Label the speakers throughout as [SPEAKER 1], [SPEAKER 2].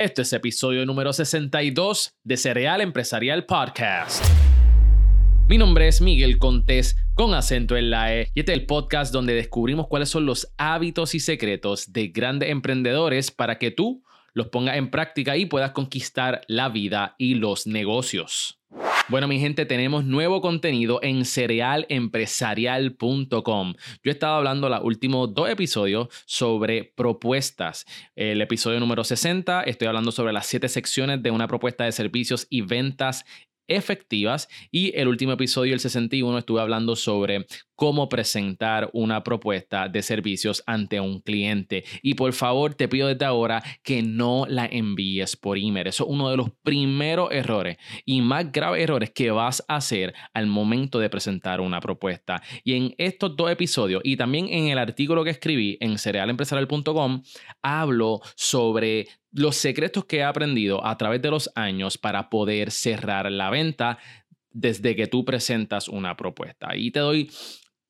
[SPEAKER 1] Este es episodio número 62 de Cereal Empresarial Podcast. Mi nombre es Miguel Contés con acento en la E y este es el podcast donde descubrimos cuáles son los hábitos y secretos de grandes emprendedores para que tú los pongas en práctica y puedas conquistar la vida y los negocios. Bueno, mi gente, tenemos nuevo contenido en cerealempresarial.com. Yo he estado hablando los últimos dos episodios sobre propuestas. El episodio número 60, estoy hablando sobre las siete secciones de una propuesta de servicios y ventas efectivas. Y el último episodio, el 61, estuve hablando sobre cómo presentar una propuesta de servicios ante un cliente. Y por favor, te pido desde ahora que no la envíes por email. Eso es uno de los primeros errores y más graves errores que vas a hacer al momento de presentar una propuesta. Y en estos dos episodios y también en el artículo que escribí en cerealempresarial.com, hablo sobre los secretos que he aprendido a través de los años para poder cerrar la venta desde que tú presentas una propuesta. Y te doy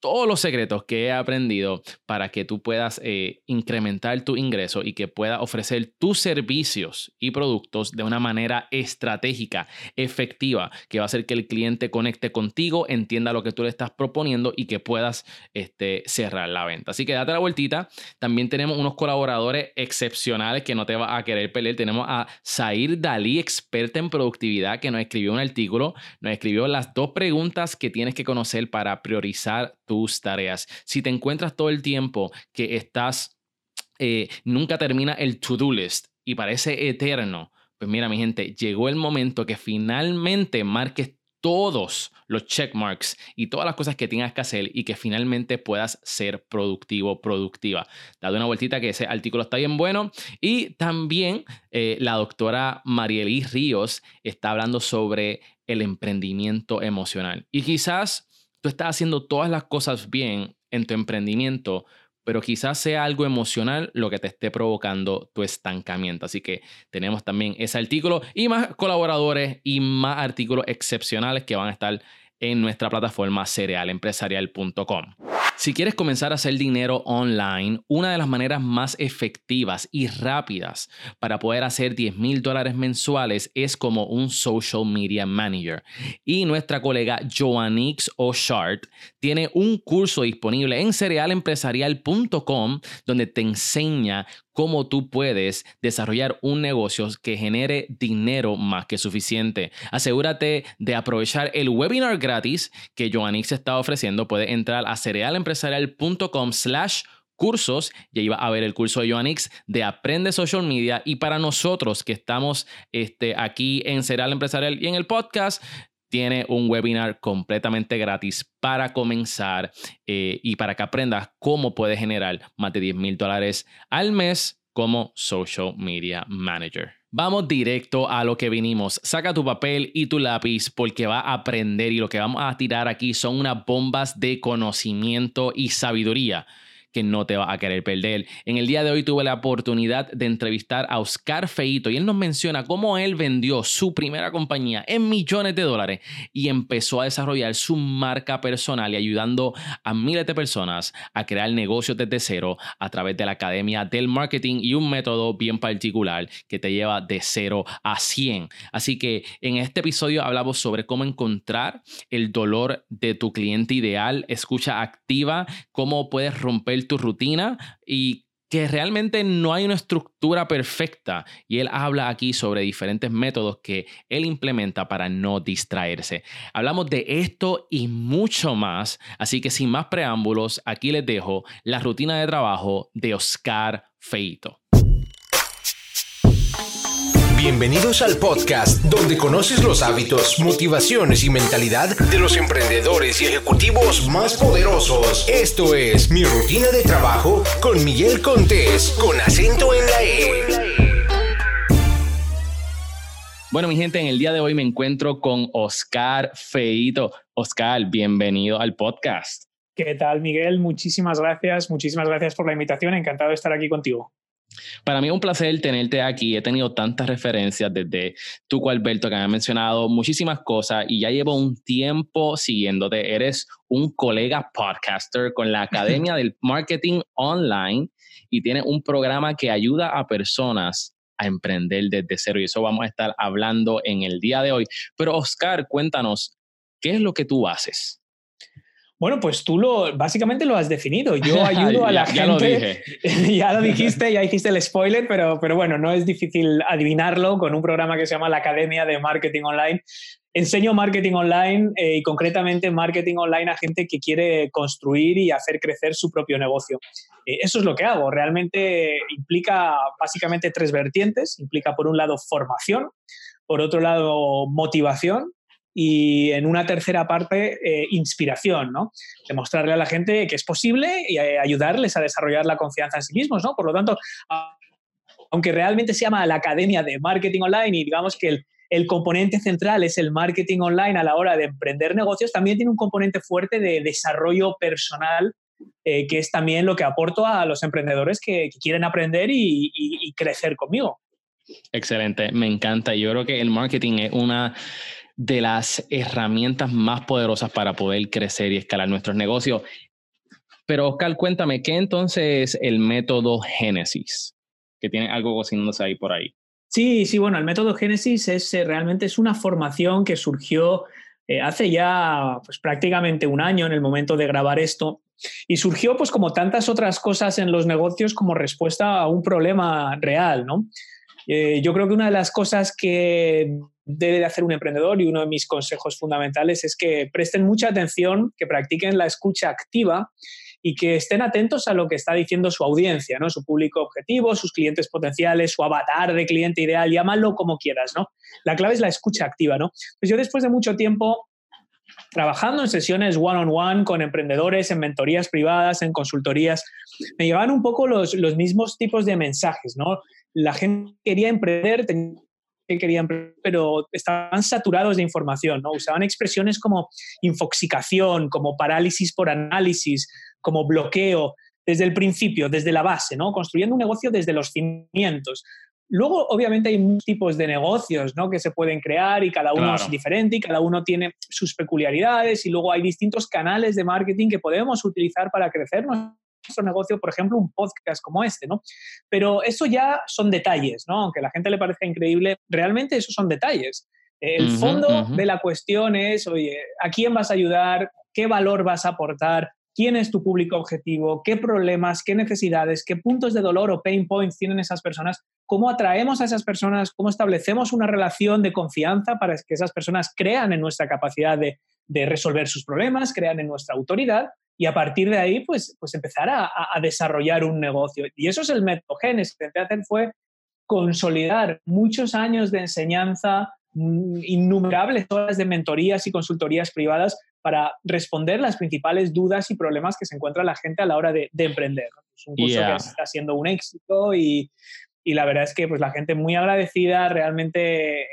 [SPEAKER 1] todos los secretos que he aprendido para que tú puedas eh, incrementar tu ingreso y que puedas ofrecer tus servicios y productos de una manera estratégica, efectiva, que va a hacer que el cliente conecte contigo, entienda lo que tú le estás proponiendo y que puedas este, cerrar la venta. Así que date la vueltita. También tenemos unos colaboradores excepcionales que no te va a querer perder. Tenemos a Zair Dalí, experta en productividad, que nos escribió un artículo, nos escribió las dos preguntas que tienes que conocer para priorizar tus tareas. Si te encuentras todo el tiempo que estás, eh, nunca termina el to-do list y parece eterno, pues mira mi gente, llegó el momento que finalmente marques todos los checkmarks y todas las cosas que tengas que hacer y que finalmente puedas ser productivo, productiva. Dale una vueltita que ese artículo está bien bueno. Y también eh, la doctora Marielí Ríos está hablando sobre el emprendimiento emocional. Y quizás tú estás haciendo todas las cosas bien en tu emprendimiento, pero quizás sea algo emocional lo que te esté provocando tu estancamiento. Así que tenemos también ese artículo y más colaboradores y más artículos excepcionales que van a estar en nuestra plataforma cerealempresarial.com. Si quieres comenzar a hacer dinero online, una de las maneras más efectivas y rápidas para poder hacer 10 mil dólares mensuales es como un social media manager. Y nuestra colega Joannix O'Shart tiene un curso disponible en cerealempresarial.com donde te enseña cómo tú puedes desarrollar un negocio que genere dinero más que suficiente. Asegúrate de aprovechar el webinar gratis que Joannix está ofreciendo. Puedes entrar a cerealempresarial.com slash cursos y ahí va a ver el curso de Joannix de Aprende Social Media y para nosotros que estamos este, aquí en Cereal Empresarial y en el podcast tiene un webinar completamente gratis para comenzar eh, y para que aprendas cómo puedes generar más de 10 mil dólares al mes como social media manager. Vamos directo a lo que vinimos. Saca tu papel y tu lápiz porque va a aprender y lo que vamos a tirar aquí son unas bombas de conocimiento y sabiduría que no te va a querer perder. En el día de hoy tuve la oportunidad de entrevistar a Oscar Feito y él nos menciona cómo él vendió su primera compañía en millones de dólares y empezó a desarrollar su marca personal y ayudando a miles de personas a crear negocios desde cero a través de la Academia del Marketing y un método bien particular que te lleva de cero a 100. Así que en este episodio hablamos sobre cómo encontrar el dolor de tu cliente ideal, escucha activa, cómo puedes romper tu rutina y que realmente no hay una estructura perfecta. Y él habla aquí sobre diferentes métodos que él implementa para no distraerse. Hablamos de esto y mucho más. Así que sin más preámbulos, aquí les dejo la rutina de trabajo de Oscar Feito.
[SPEAKER 2] Bienvenidos al podcast donde conoces los hábitos, motivaciones y mentalidad de los emprendedores y ejecutivos más poderosos. Esto es Mi Rutina de Trabajo con Miguel Contés, con acento en la E.
[SPEAKER 1] Bueno, mi gente, en el día de hoy me encuentro con Oscar Feito. Oscar, bienvenido al podcast.
[SPEAKER 3] ¿Qué tal, Miguel? Muchísimas gracias, muchísimas gracias por la invitación. Encantado de estar aquí contigo.
[SPEAKER 1] Para mí es un placer tenerte aquí. He tenido tantas referencias desde tú, Alberto, que me has mencionado muchísimas cosas y ya llevo un tiempo siguiéndote. Eres un colega podcaster con la Academia del Marketing Online y tienes un programa que ayuda a personas a emprender desde cero y eso vamos a estar hablando en el día de hoy. Pero Oscar, cuéntanos, ¿qué es lo que tú haces?
[SPEAKER 3] Bueno, pues tú lo básicamente lo has definido. Yo ayudo a la gente.
[SPEAKER 1] Ya lo dije.
[SPEAKER 3] ya lo dijiste, ya dijiste el spoiler, pero, pero bueno, no es difícil adivinarlo con un programa que se llama la Academia de Marketing Online. Enseño marketing online eh, y concretamente marketing online a gente que quiere construir y hacer crecer su propio negocio. Eh, eso es lo que hago. Realmente implica básicamente tres vertientes. Implica por un lado formación, por otro lado motivación y en una tercera parte eh, inspiración, ¿no? Demostrarle a la gente que es posible y eh, ayudarles a desarrollar la confianza en sí mismos, ¿no? Por lo tanto, aunque realmente se llama la Academia de Marketing Online y digamos que el, componente central es el marketing online a la hora de emprender negocios, también tiene un componente fuerte de desarrollo personal, eh, que es también lo que aporto a los emprendedores que, quieren aprender y crecer conmigo.
[SPEAKER 1] Excelente, me encanta. Yo creo que el marketing es una de las herramientas más poderosas para poder crecer y escalar nuestros negocios. Pero Oscar, cuéntame, ¿qué entonces es el método Génesis? Que tiene algo cocinándose ahí por ahí.
[SPEAKER 3] Sí, sí, bueno, el método Génesis es eh, realmente es una formación que surgió eh, hace ya pues, prácticamente un año en el momento de grabar esto y surgió pues como tantas otras cosas en los negocios como respuesta a un problema real, ¿no? Eh, yo creo que una de las cosas que debe de hacer un emprendedor y uno de mis consejos fundamentales es que presten mucha atención, que practiquen la escucha activa y que estén atentos a lo que está diciendo su audiencia, ¿no? su público objetivo, sus clientes potenciales, su avatar de cliente ideal, llámalo como quieras. ¿no? La clave es la escucha activa. ¿no? Pues yo después de mucho tiempo trabajando en sesiones one-on-one con emprendedores, en mentorías privadas, en consultorías, me llegaban un poco los, los mismos tipos de mensajes. ¿no? La gente quería emprender, que querían, pero estaban saturados de información, ¿no? Usaban expresiones como infoxicación, como parálisis por análisis, como bloqueo, desde el principio, desde la base, ¿no? Construyendo un negocio desde los cimientos. Luego, obviamente, hay muchos tipos de negocios ¿no? que se pueden crear y cada uno es diferente y cada uno tiene sus peculiaridades y luego hay distintos canales de marketing que podemos utilizar para crecer nuestro negocio, por ejemplo, un podcast como este, ¿no? Pero eso ya son detalles, ¿no? Aunque a la gente le parezca increíble, realmente esos son detalles. El fondo de la cuestión es, oye, ¿a quién vas a ayudar? ¿Qué valor vas a aportar? ¿Quién es tu público objetivo? ¿Qué problemas, qué necesidades, qué puntos de dolor o pain points tienen esas personas? ¿Cómo atraemos a esas personas? ¿Cómo establecemos una relación de confianza para que esas personas crean en nuestra capacidad de, de resolver sus problemas, crean en nuestra autoridad y a partir de ahí, pues, pues empezar a, desarrollar un negocio. Y eso es el método Genes. Lo que intenté hacer fue consolidar muchos años de enseñanza, mm, innumerables horas de mentorías y consultorías privadas para responder las principales dudas y problemas que se encuentra la gente a la hora de, emprender. Es un curso que está siendo un éxito y, y, la verdad es que pues, la gente muy agradecida, realmente eh,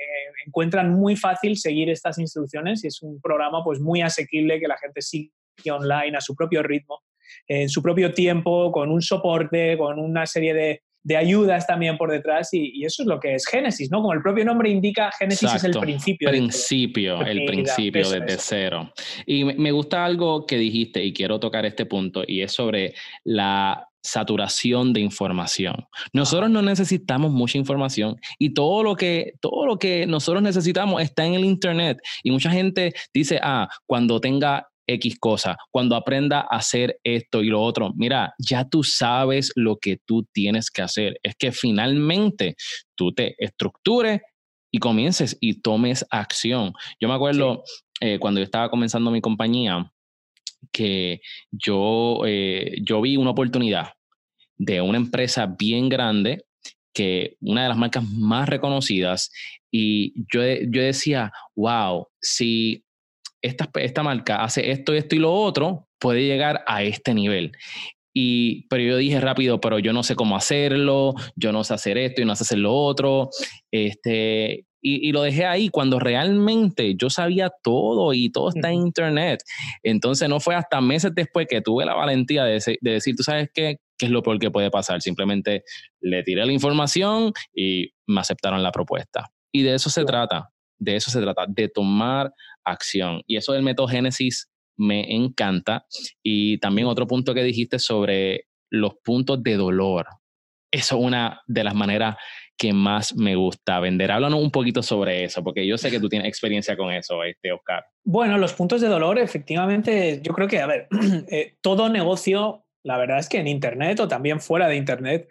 [SPEAKER 3] encuentran muy fácil seguir estas instrucciones y es un programa pues, muy asequible que la gente sigue online a su propio ritmo, en su propio tiempo, con un soporte, con una serie de, ayudas también por detrás y, eso es lo que es Génesis, ¿no? Como el propio nombre indica, Génesis es el principio.
[SPEAKER 1] Principio, el principio desde cero. Y me gusta algo que dijiste y quiero tocar este punto y es sobre la saturación de información. Nosotros no necesitamos mucha información y todo lo que todo lo que nosotros necesitamos está en el internet y mucha gente dice, "Ah, cuando tenga X cosa, cuando aprenda a hacer esto y lo otro, mira, ya tú sabes lo que tú tienes que hacer. Es que finalmente tú te estructures y comiences y tomes acción. Yo me acuerdo eh, cuando yo estaba comenzando mi compañía que yo, eh, yo vi una oportunidad de una empresa bien grande que una de las marcas más reconocidas y yo, yo decía, wow, si esta, esta marca hace esto, esto y lo otro, puede llegar a este nivel. Y, pero yo dije rápido, pero yo no sé cómo hacerlo, yo no sé hacer esto y no sé hacer lo otro. Este, y, y, lo dejé ahí cuando realmente yo sabía todo y todo está en internet. Entonces no fue hasta meses después que tuve la valentía de, de decir, tú sabes qué, qué es lo peor que puede pasar. Simplemente le tiré la información y me aceptaron la propuesta. Y de eso se trata, de eso se trata, de tomar acción. Y eso del método Génesis me encanta. Y también otro punto que dijiste sobre los puntos de dolor. Eso es una de las maneras que más me gusta vender. Háblanos un poquito sobre eso, porque yo sé que tú tienes experiencia con eso, este, Oscar.
[SPEAKER 3] Bueno, los puntos de dolor, efectivamente, yo creo que, a ver, eh, todo negocio, la verdad es que en Internet o también fuera de Internet,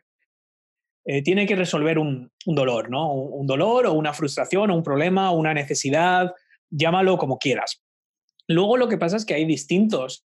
[SPEAKER 3] eh, tiene que resolver un, dolor, ¿no? Un, dolor o una frustración o un problema o una necesidad, llámalo como quieras. Luego lo que pasa es que hay distintos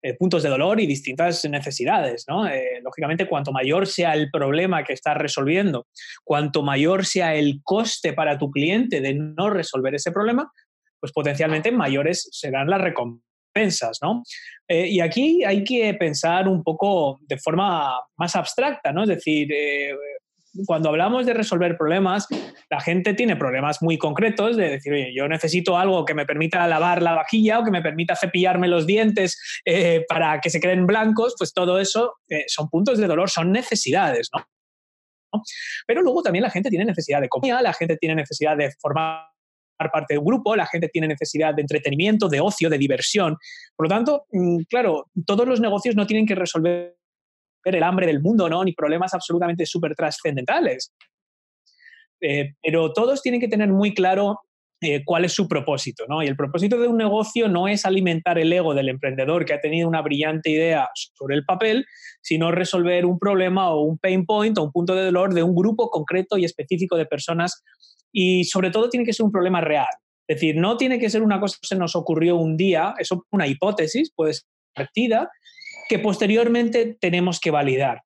[SPEAKER 3] eh, puntos de dolor y distintas necesidades, ¿no? Eh, lógicamente, cuanto mayor sea el problema que estás resolviendo, cuanto mayor sea el coste para tu cliente de no resolver ese problema, pues potencialmente mayores serán las recompensas pensas, ¿no? Eh, y aquí hay que pensar un poco de forma más abstracta, ¿no? Es decir, eh, cuando hablamos de resolver problemas, la gente tiene problemas muy concretos de decir, oye, yo necesito algo que me permita lavar la vajilla o que me permita cepillarme los dientes eh, para que se queden blancos, pues todo eso son puntos de dolor, son necesidades, ¿no? Pero luego también la gente tiene necesidad de comida, la gente tiene necesidad de formar parte de un grupo, la gente tiene necesidad de entretenimiento, de ocio, de diversión. Por lo tanto, mm, claro, todos los negocios no tienen que resolver el hambre del mundo, ¿no? Ni problemas absolutamente súper trascendentales. Eh, pero todos tienen que tener muy claro eh, cuál es su propósito, ¿no? Y el propósito de un negocio no es alimentar el ego del emprendedor que ha tenido una brillante idea sobre el papel, sino resolver un problema o un pain point o un punto de dolor de un grupo concreto y específico de personas y sobre todo tiene que ser un problema real. Es decir, no tiene que ser una cosa que se nos ocurrió un día, eso es una hipótesis, puede ser partida, que posteriormente tenemos que validar.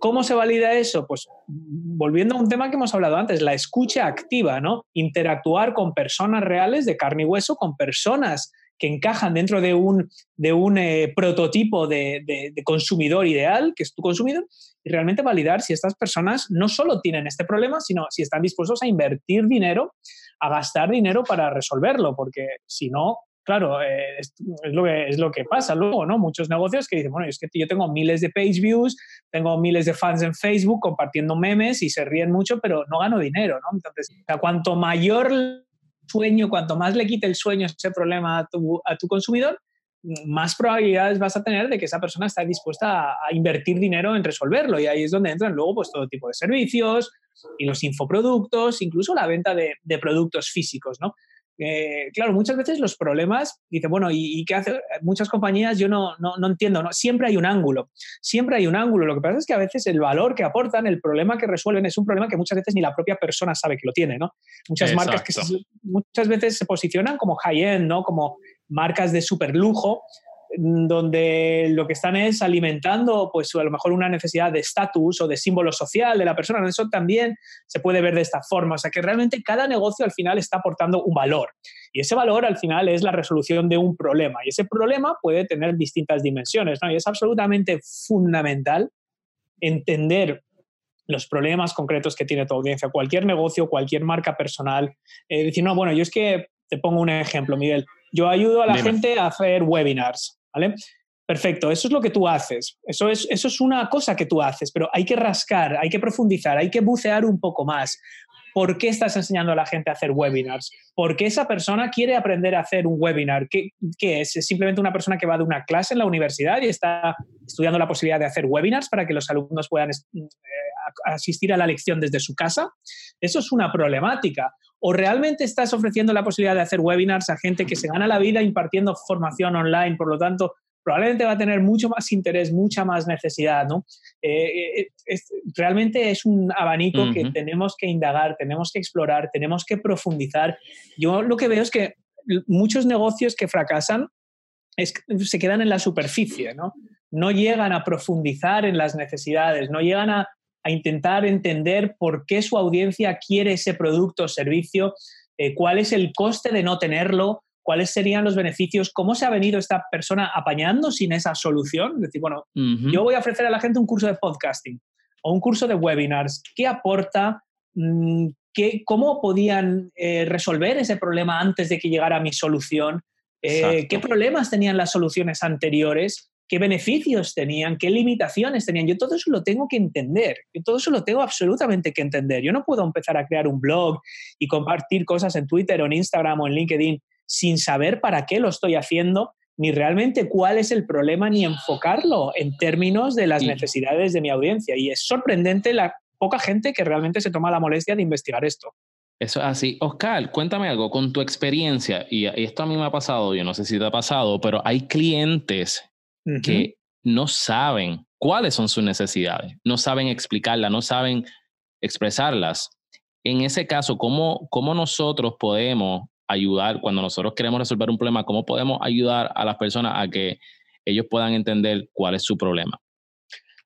[SPEAKER 3] ¿Cómo se valida eso? Pues volviendo a un tema que hemos hablado antes, la escucha activa, ¿no? Interactuar con personas reales de carne y hueso, con personas que encajan dentro de un, de un eh, prototipo de, consumidor ideal, que es tu consumidor, y realmente validar si estas personas no solo tienen este problema, sino si están dispuestos a invertir dinero, a gastar dinero para resolverlo, porque si no, claro, eh, es, lo que, es lo que pasa luego, ¿no? Muchos negocios que dicen, bueno, es que yo tengo miles de page views, tengo miles de fans en Facebook compartiendo memes y se ríen mucho, pero no gano dinero, ¿no? Entonces, cuanto mayor sueño, cuanto más le quite el sueño ese problema a tu, a tu consumidor, más probabilidades vas a tener de que esa persona esté dispuesta a, invertir dinero en resolverlo. Y ahí es donde entran luego pues, todo tipo de servicios y los infoproductos, incluso la venta de, de productos físicos. ¿no? Eh, claro, muchas veces los problemas, dice, bueno, ¿y, qué hace? Muchas compañías yo no, no, no, entiendo, ¿no? siempre hay un ángulo, siempre hay un ángulo. Lo que pasa es que a veces el valor que aportan, el problema que resuelven es un problema que muchas veces ni la propia persona sabe que lo tiene, ¿no? Muchas marcas que muchas veces se posicionan como high-end, ¿no? Como marcas de super lujo, donde lo que están es alimentando, pues a lo mejor una necesidad de estatus o de símbolo social de la persona. Eso también se puede ver de esta forma. O sea que realmente cada negocio al final está aportando un valor. Y ese valor al final es la resolución de un problema. Y ese problema puede tener distintas dimensiones. ¿no? Y es absolutamente fundamental entender los problemas concretos que tiene tu audiencia, cualquier negocio, cualquier marca personal. Eh, decir, no, bueno, yo es que te pongo un ejemplo, Miguel. Yo ayudo a la gente a hacer webinars, ¿vale? Perfecto, eso es lo que tú haces, eso es, eso es una cosa que tú haces, pero hay que rascar, hay que profundizar, hay que bucear un poco más. ¿Por qué estás enseñando a la gente a hacer webinars? ¿Por qué esa persona quiere aprender a hacer un webinar? ¿Qué, ¿Qué, es? ¿Es simplemente una persona que va de una clase en la universidad y está estudiando la posibilidad de hacer webinars para que los alumnos puedan eh, asistir a la lección desde su casa? Eso es una problemática. ¿O realmente estás ofreciendo la posibilidad de hacer webinars a gente que se gana la vida impartiendo formación online? Por lo tanto, probablemente va a tener mucho más interés, mucha más necesidad, ¿no? Eh, eh, realmente es un abanico que tenemos que indagar, tenemos que explorar, tenemos que profundizar. Yo lo que veo es que muchos negocios que fracasan se quedan en la superficie, ¿no? No llegan a profundizar en las necesidades, no llegan a, a intentar entender por qué su audiencia quiere ese producto o servicio, eh, cuál es el coste de no tenerlo, cuáles serían los beneficios, cómo se ha venido esta persona apañando sin esa solución. Es decir, bueno, yo voy a ofrecer a la gente un curso de podcasting o un curso de webinars. ¿Qué aporta? Mm, ¿Qué, ¿Cómo podían eh, resolver ese problema antes de que llegara mi solución? Eh, ¿Qué problemas tenían las soluciones anteriores? Qué beneficios tenían, qué limitaciones tenían. Yo todo eso lo tengo que entender, yo todo eso lo tengo absolutamente que entender. Yo no puedo empezar a crear un blog y compartir cosas en Twitter o en Instagram o en LinkedIn sin saber para qué lo estoy haciendo, ni realmente cuál es el problema, ni enfocarlo en términos de las necesidades de mi audiencia. Y es sorprendente la poca gente que realmente se toma la molestia de investigar esto.
[SPEAKER 1] Eso es así. Oscar, cuéntame algo con tu experiencia, y, esto a mí me ha pasado, yo no sé si te ha pasado, pero hay clientes que no saben cuáles son sus necesidades, no saben explicarlas, no saben expresarlas. En ese caso, ¿cómo, cómo nosotros podemos ayudar cuando nosotros queremos resolver un problema? ¿Cómo podemos ayudar a las personas a que ellos puedan entender cuál es su problema?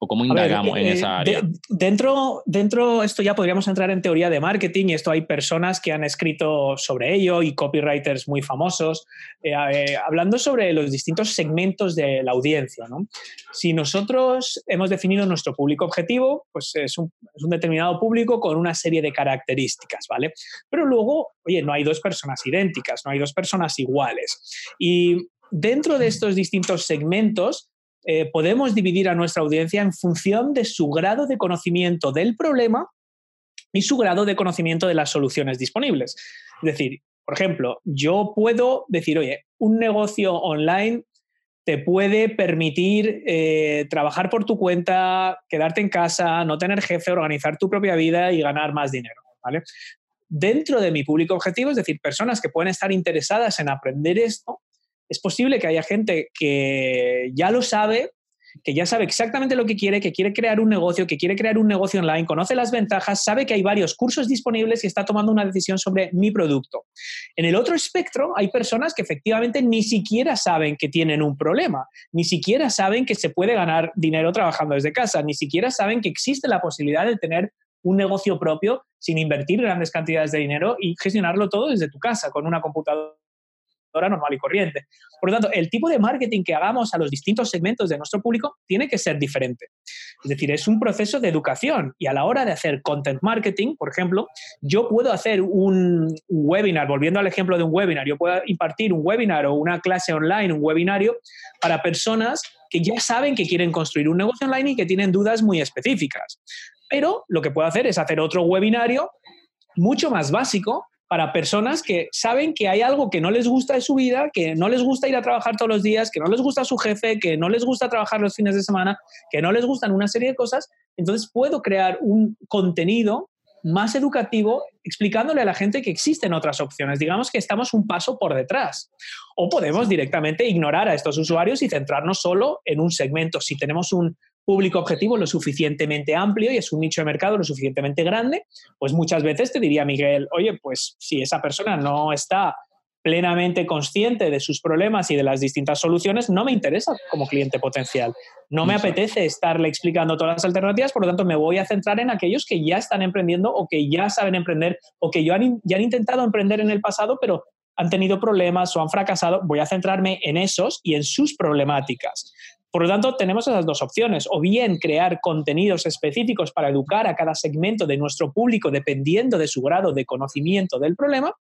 [SPEAKER 1] ¿O cómo indagamos en eh, esa área?
[SPEAKER 3] dentro, dentro, esto ya podríamos entrar en teoría de marketing y esto hay personas que han escrito sobre ello y copywriters muy famosos, eh, eh, hablando sobre los distintos segmentos de la audiencia. ¿no? Si nosotros hemos definido nuestro público objetivo, pues es un, es un determinado público con una serie de características, ¿vale? Pero luego, oye, no hay dos personas idénticas, no hay dos personas iguales. Y dentro de estos distintos segmentos, eh, podemos dividir a nuestra audiencia en función de su grado de conocimiento del problema y su grado de conocimiento de las soluciones disponibles. Es decir, por ejemplo, yo puedo decir, oye, un negocio online te puede permitir eh, trabajar por tu cuenta, quedarte en casa, no tener jefe, organizar tu propia vida y ganar más dinero. Dentro de mi público objetivo, es decir, personas que pueden estar interesadas en aprender esto, es posible que haya gente que ya lo sabe, que ya sabe exactamente lo que quiere, que quiere crear un negocio, que quiere crear un negocio online, conoce las ventajas, sabe que hay varios cursos disponibles y está tomando una decisión sobre mi producto. En el otro espectro hay personas que efectivamente ni siquiera saben que tienen un problema, ni siquiera saben que se puede ganar dinero trabajando desde casa, ni siquiera saben que existe la posibilidad de tener un negocio propio sin invertir grandes cantidades de dinero y gestionarlo todo desde tu casa con una computadora normal y corriente. Por lo tanto, el tipo de marketing que hagamos a los distintos segmentos de nuestro público tiene que ser diferente. Es decir, es un proceso de educación y a la hora de hacer content marketing, por ejemplo, yo puedo hacer un webinar, volviendo al ejemplo de un webinar, yo puedo impartir un webinar o una clase online, un webinario para personas que ya saben que quieren construir un negocio online y que tienen dudas muy específicas. Pero lo que puedo hacer es hacer otro webinario mucho más básico para personas que saben que hay algo que no les gusta de su vida, que no les gusta ir a trabajar todos los días, que no les gusta su jefe, que no les gusta trabajar los fines de semana, que no les gustan una serie de cosas. Entonces puedo crear un contenido más educativo explicándole a la gente que existen otras opciones. Digamos que estamos un paso por detrás. O podemos directamente ignorar a estos usuarios y centrarnos solo en un segmento. Si tenemos un, público objetivo lo suficientemente amplio y es un nicho de mercado lo suficientemente grande, pues muchas veces te diría Miguel, oye, pues si esa persona no está plenamente consciente de sus problemas y de las distintas soluciones, no me interesa como cliente potencial. No me apetece estarle explicando todas las alternativas, por lo tanto me voy a centrar en aquellos que ya están emprendiendo o que ya saben emprender o que ya han, ya han intentado emprender en el pasado, pero han tenido problemas o han fracasado. Voy a centrarme en esos y en sus problemáticas. Por lo tanto, tenemos esas dos opciones, o bien crear contenidos específicos para educar a cada segmento de nuestro público dependiendo de su grado de conocimiento del problema,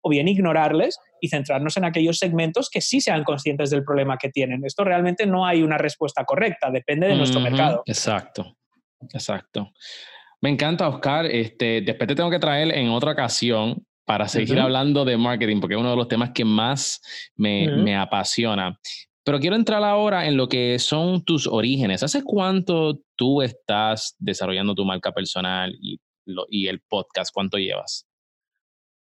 [SPEAKER 3] o bien ignorarles y centrarnos en aquellos segmentos que sí sean conscientes del problema que tienen. Esto realmente no hay una respuesta correcta, depende de nuestro mercado.
[SPEAKER 1] Exacto, exacto. Me encanta, Oscar. Este, después te tengo que traer en otra ocasión para seguir hablando de marketing, porque es uno de los temas que más me, me apasiona. Pero quiero entrar ahora en lo que son tus orígenes. ¿Hace cuánto tú estás desarrollando tu marca personal y, y el podcast? ¿Cuánto llevas?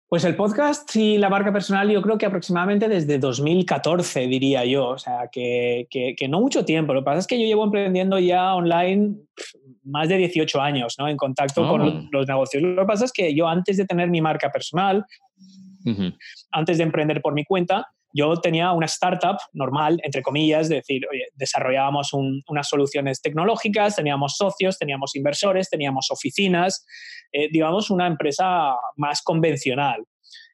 [SPEAKER 3] Pues el podcast y la marca personal yo creo que aproximadamente desde 2014 diría yo, o sea, que, que, no mucho tiempo. Lo que pasa es que yo llevo emprendiendo ya online más de 18 años, ¿no? En contacto con oh. los negocios. Lo que pasa es que yo antes de tener mi marca personal, antes de emprender por mi cuenta, yo tenía una startup normal, entre comillas, de decir, oye, desarrollábamos unas soluciones tecnológicas, teníamos socios, teníamos inversores, teníamos oficinas, eh, digamos, una empresa más convencional.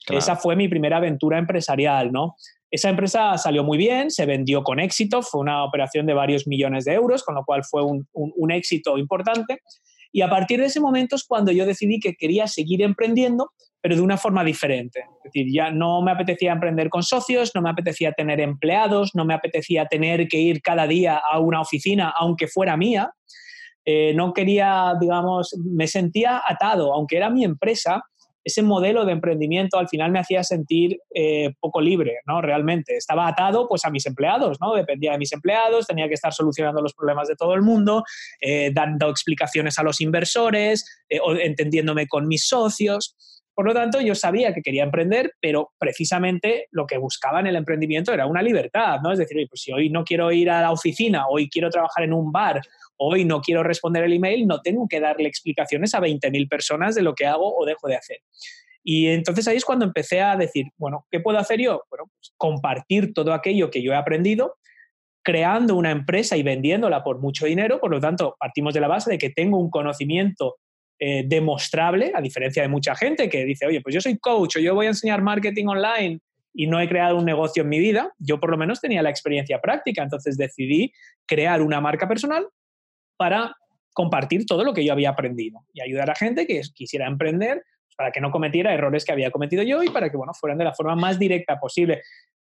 [SPEAKER 3] Esa fue mi primera aventura empresarial, ¿no? Esa empresa salió muy bien, se vendió con éxito, fue una operación de varios millones de euros, con lo cual fue un, un éxito importante. Y a partir de ese momento es cuando yo decidí que quería seguir emprendiendo, pero de una forma diferente. Es decir, ya no me apetecía emprender con socios, no me apetecía tener empleados, no me apetecía tener que ir cada día a una oficina, aunque fuera mía. Eh, no quería, digamos, me sentía atado, aunque era mi empresa, ese modelo de emprendimiento al final me hacía sentir eh, poco libre, ¿no? Realmente. Estaba atado pues a mis empleados, ¿no? Dependía de mis empleados, tenía que estar solucionando los problemas de todo el mundo, eh, dando explicaciones a los inversores, eh, entendiéndome con mis socios. Por lo tanto, yo sabía que quería emprender, pero precisamente lo que buscaba en el emprendimiento era una libertad, ¿no? Es decir, pues si hoy no quiero ir a la oficina, hoy quiero trabajar en un bar, hoy no quiero responder el email, no tengo que darle explicaciones a 20.000 personas de lo que hago o dejo de hacer. Y entonces ahí es cuando empecé a decir, bueno, ¿qué puedo hacer yo? Bueno, pues compartir todo aquello que yo he aprendido, creando una empresa y vendiéndola por mucho dinero. Por lo tanto, partimos de la base de que tengo un conocimiento eh, demostrable, a diferencia de mucha gente que dice, oye, pues yo soy coach o yo voy a enseñar marketing online y no he creado un negocio en mi vida. Yo por lo menos tenía la experiencia práctica, entonces decidí crear una marca personal para compartir todo lo que yo había aprendido y ayudar a gente que quisiera emprender para que no cometiera errores que había cometido yo y para que bueno, fueran de la forma más directa posible.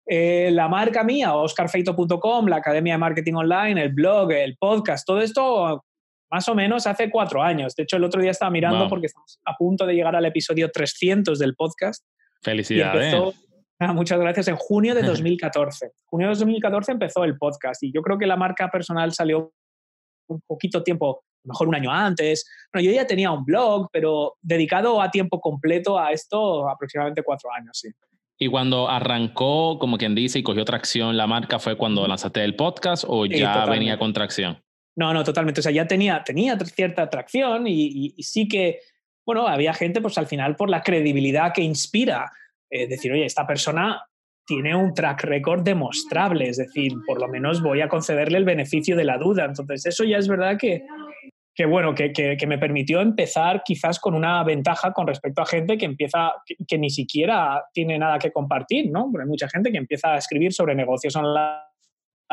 [SPEAKER 3] Eh, la marca mía, oscarfeito.com, la Academia de Marketing Online, el blog, el podcast, todo esto más o menos hace cuatro años. De hecho, el otro día estaba mirando porque estamos a punto de llegar al episodio 300 del podcast.
[SPEAKER 1] Felicidades.
[SPEAKER 3] Ah, muchas gracias. En junio de 2014. junio de 2014 empezó el podcast y yo creo que la marca personal salió un poquito tiempo, mejor un año antes. Bueno, yo ya tenía un blog, pero dedicado a tiempo completo a esto aproximadamente cuatro años, sí.
[SPEAKER 1] Y cuando arrancó, como quien dice, y cogió tracción la marca, ¿fue cuando lanzaste el podcast o ya venía con tracción?
[SPEAKER 3] No, no, totalmente. O sea, ya tenía, tenía cierta atracción y, sí que, bueno, había gente, pues al final, por la credibilidad que inspira, eh, decir, oye, esta persona tiene un track record demostrable, es decir, por lo menos voy a concederle el beneficio de la duda. Entonces, eso ya es verdad que, que bueno, que, que, me permitió empezar quizás con una ventaja con respecto a gente que empieza, que, ni siquiera tiene nada que compartir, ¿no? Porque hay mucha gente que empieza a escribir sobre negocios online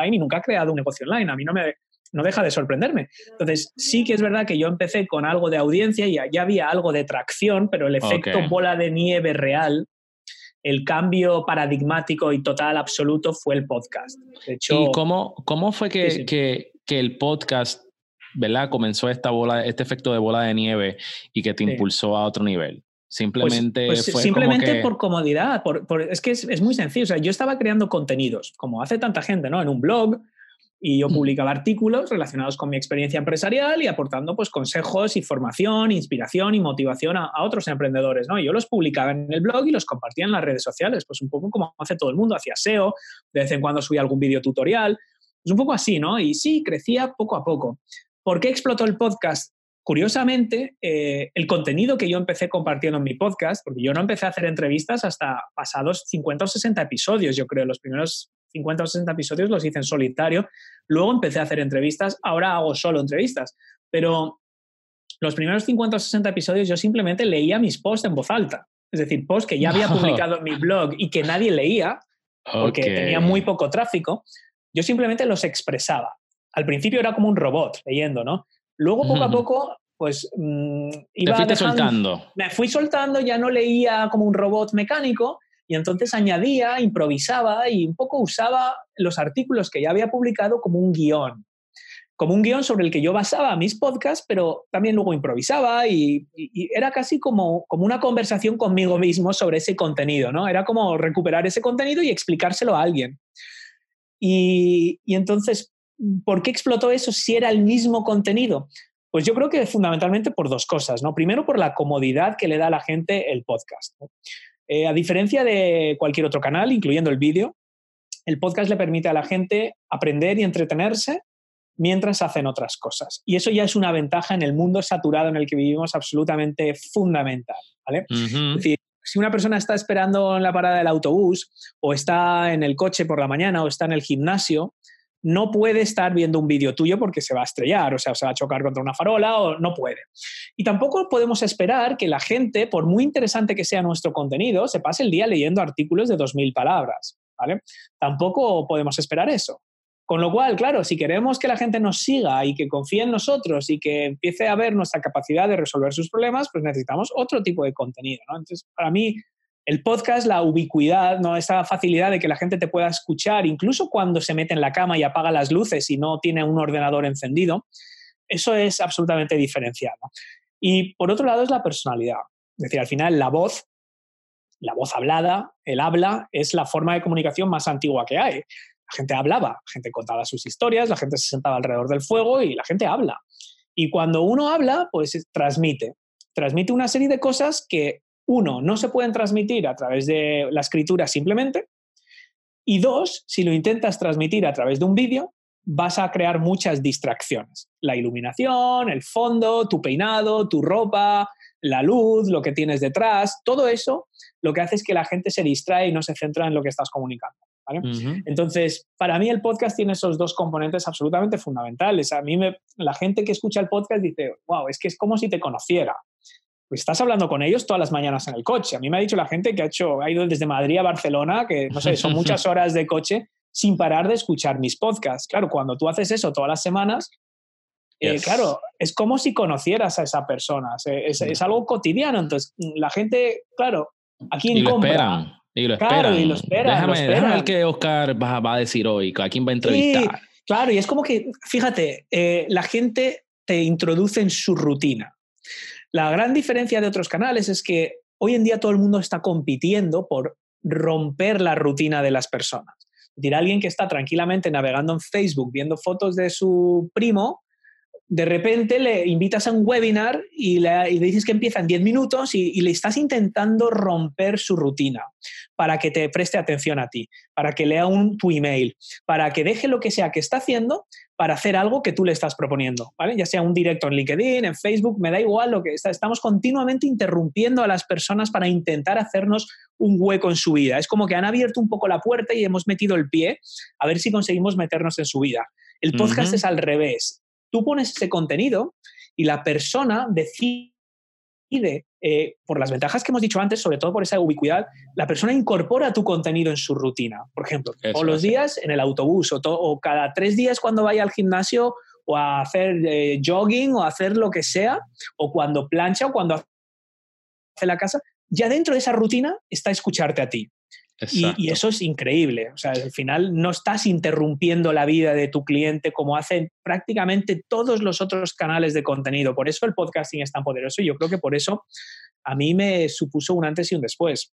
[SPEAKER 3] y nunca ha creado un negocio online. A mí no me no deja de sorprenderme. Entonces, sí que es verdad que yo empecé con algo de audiencia y ya había algo de tracción, pero el efecto bola de nieve real el cambio paradigmático y total absoluto fue el podcast.
[SPEAKER 1] ¿Y cómo, cómo fue que, que, que, el podcast ¿verdad? comenzó esta bola, este efecto de bola de nieve y que te impulsó a otro nivel? Simplemente
[SPEAKER 3] pues, pues simplemente por comodidad, por, es que es, es, muy sencillo. O sea, yo estaba creando contenidos, como hace tanta gente, ¿no? En un blog, y yo publicaba artículos relacionados con mi experiencia empresarial y aportando pues, consejos, información, inspiración y motivación a, otros emprendedores. ¿no? yo los publicaba en el blog y los compartía en las redes sociales, pues un poco como hace todo el mundo, hacía SEO, de vez en cuando subía algún vídeo tutorial, pues un poco así, ¿no? Y sí, crecía poco a poco. ¿Por qué explotó el podcast? Curiosamente, eh, el contenido que yo empecé compartiendo en mi podcast, porque yo no empecé a hacer entrevistas hasta pasados 50 o 60 episodios, yo creo, los primeros 50 o 60 episodios los hice en solitario. Luego empecé a hacer entrevistas, ahora hago solo entrevistas. Pero los primeros 50 o 60 episodios yo simplemente leía mis posts en voz alta. Es decir, posts que ya había publicado en mi blog y que nadie leía porque tenía muy poco tráfico. Yo simplemente los expresaba. Al principio era como un robot leyendo, ¿no? Luego, poco a poco, pues
[SPEAKER 1] mm, iba Te soltando.
[SPEAKER 3] Me fui soltando, ya no leía como un robot mecánico, y entonces añadía, improvisaba y un poco usaba los artículos que ya había publicado como un guion, como un guion sobre el que yo basaba mis podcasts, pero también luego improvisaba y, era casi como, como una conversación conmigo mismo sobre ese contenido, ¿no? Era como recuperar ese contenido y explicárselo a alguien. Y, y entonces, ¿por qué explotó eso si era el mismo contenido? Pues yo creo que fundamentalmente por dos cosas, ¿no? Primero, por la comodidad que le da a la gente el podcast. Eh, a diferencia de cualquier otro canal, incluyendo el vídeo, el podcast le permite a la gente aprender y entretenerse mientras hacen otras cosas. Y eso ya es una ventaja en el mundo saturado en el que vivimos absolutamente fundamental. ¿vale? Es decir, si una persona está esperando en la parada del autobús o está en el coche por la mañana o está en el gimnasio, no puede estar viendo un vídeo tuyo porque se va a estrellar, o sea, se va a chocar contra una farola o no puede. Y tampoco podemos esperar que la gente, por muy interesante que sea nuestro contenido, se pase el día leyendo artículos de 2.000 palabras, ¿vale? Tampoco podemos esperar eso. Con lo cual, claro, si queremos que la gente nos siga y que confíe en nosotros y que empiece a ver nuestra capacidad de resolver sus problemas, pues necesitamos otro tipo de contenido. Entonces, para mí, el podcast, la ubicuidad, ¿no? esa facilidad de que la gente te pueda escuchar, incluso cuando se mete en la cama y apaga las luces y no tiene un ordenador encendido, eso es absolutamente diferenciado. Y por otro lado es la personalidad. Es decir, al final la voz, la voz hablada, el habla, es la forma de comunicación más antigua que hay. La gente hablaba, la gente contaba sus historias, la gente se sentaba alrededor del fuego y la gente habla. Y cuando uno habla, pues transmite. Transmite una serie de cosas que, uno, no se pueden transmitir a través de la escritura simplemente. Y dos, si lo intentas transmitir a través de un vídeo, vas a crear muchas distracciones. La iluminación, el fondo, tu peinado, tu ropa, la luz, lo que tienes detrás, todo eso lo que hace es que la gente se distrae y no se centra en lo que estás comunicando. Entonces, para mí el podcast tiene esos dos componentes absolutamente fundamentales. A mí me, la gente que escucha el podcast dice, wow, es que es como si te conociera. Pues estás hablando con ellos todas las mañanas en el coche. A mí me ha dicho la gente que ha, hecho, ha ido desde Madrid a Barcelona, que no sé, son muchas horas de coche sin parar de escuchar mis podcasts. Claro, cuando tú haces eso todas las semanas, eh, claro, es como si conocieras a esa persona. Es, algo cotidiano. Entonces, la gente, claro, aquí en compra.
[SPEAKER 1] Y lo esperan. y lo esperan. Déjame, ver qué Oscar va, a decir hoy, a quién va a entrevistar.
[SPEAKER 3] claro, y es como que, fíjate, eh, la gente te introduce en su rutina. La gran diferencia de otros canales es que hoy en día todo el mundo está compitiendo por romper la rutina de las personas. Decir, alguien que está tranquilamente navegando en Facebook viendo fotos de su primo, de repente le invitas a un webinar y le, dices que empieza en 10 minutos y, le estás intentando romper su rutina para que te preste atención a ti, para que lea un, tu email, para que deje lo que sea que está haciendo para hacer algo que tú le estás proponiendo, ¿vale? Ya sea un directo en LinkedIn, en Facebook, me da igual lo que está. Estamos continuamente interrumpiendo a las personas para intentar hacernos un hueco en su vida. Es como que han abierto un poco la puerta y hemos metido el pie a ver si conseguimos meternos en su vida. El podcast es al revés tú pones ese contenido y la persona decide, eh, por las ventajas que hemos dicho antes, sobre todo por esa ubicuidad, la persona incorpora tu contenido en su rutina. Por ejemplo, o los días en el autobús, o, cada tres días cuando vaya al gimnasio o a hacer eh, jogging o a hacer lo que sea, o cuando plancha o cuando hace la casa, ya dentro de esa rutina está escucharte a ti. Y, eso es increíble. O sea, al final no estás interrumpiendo la vida de tu cliente como hacen prácticamente todos los otros canales de contenido. Por eso el podcasting es tan poderoso y yo creo que por eso a mí me supuso un antes y un después.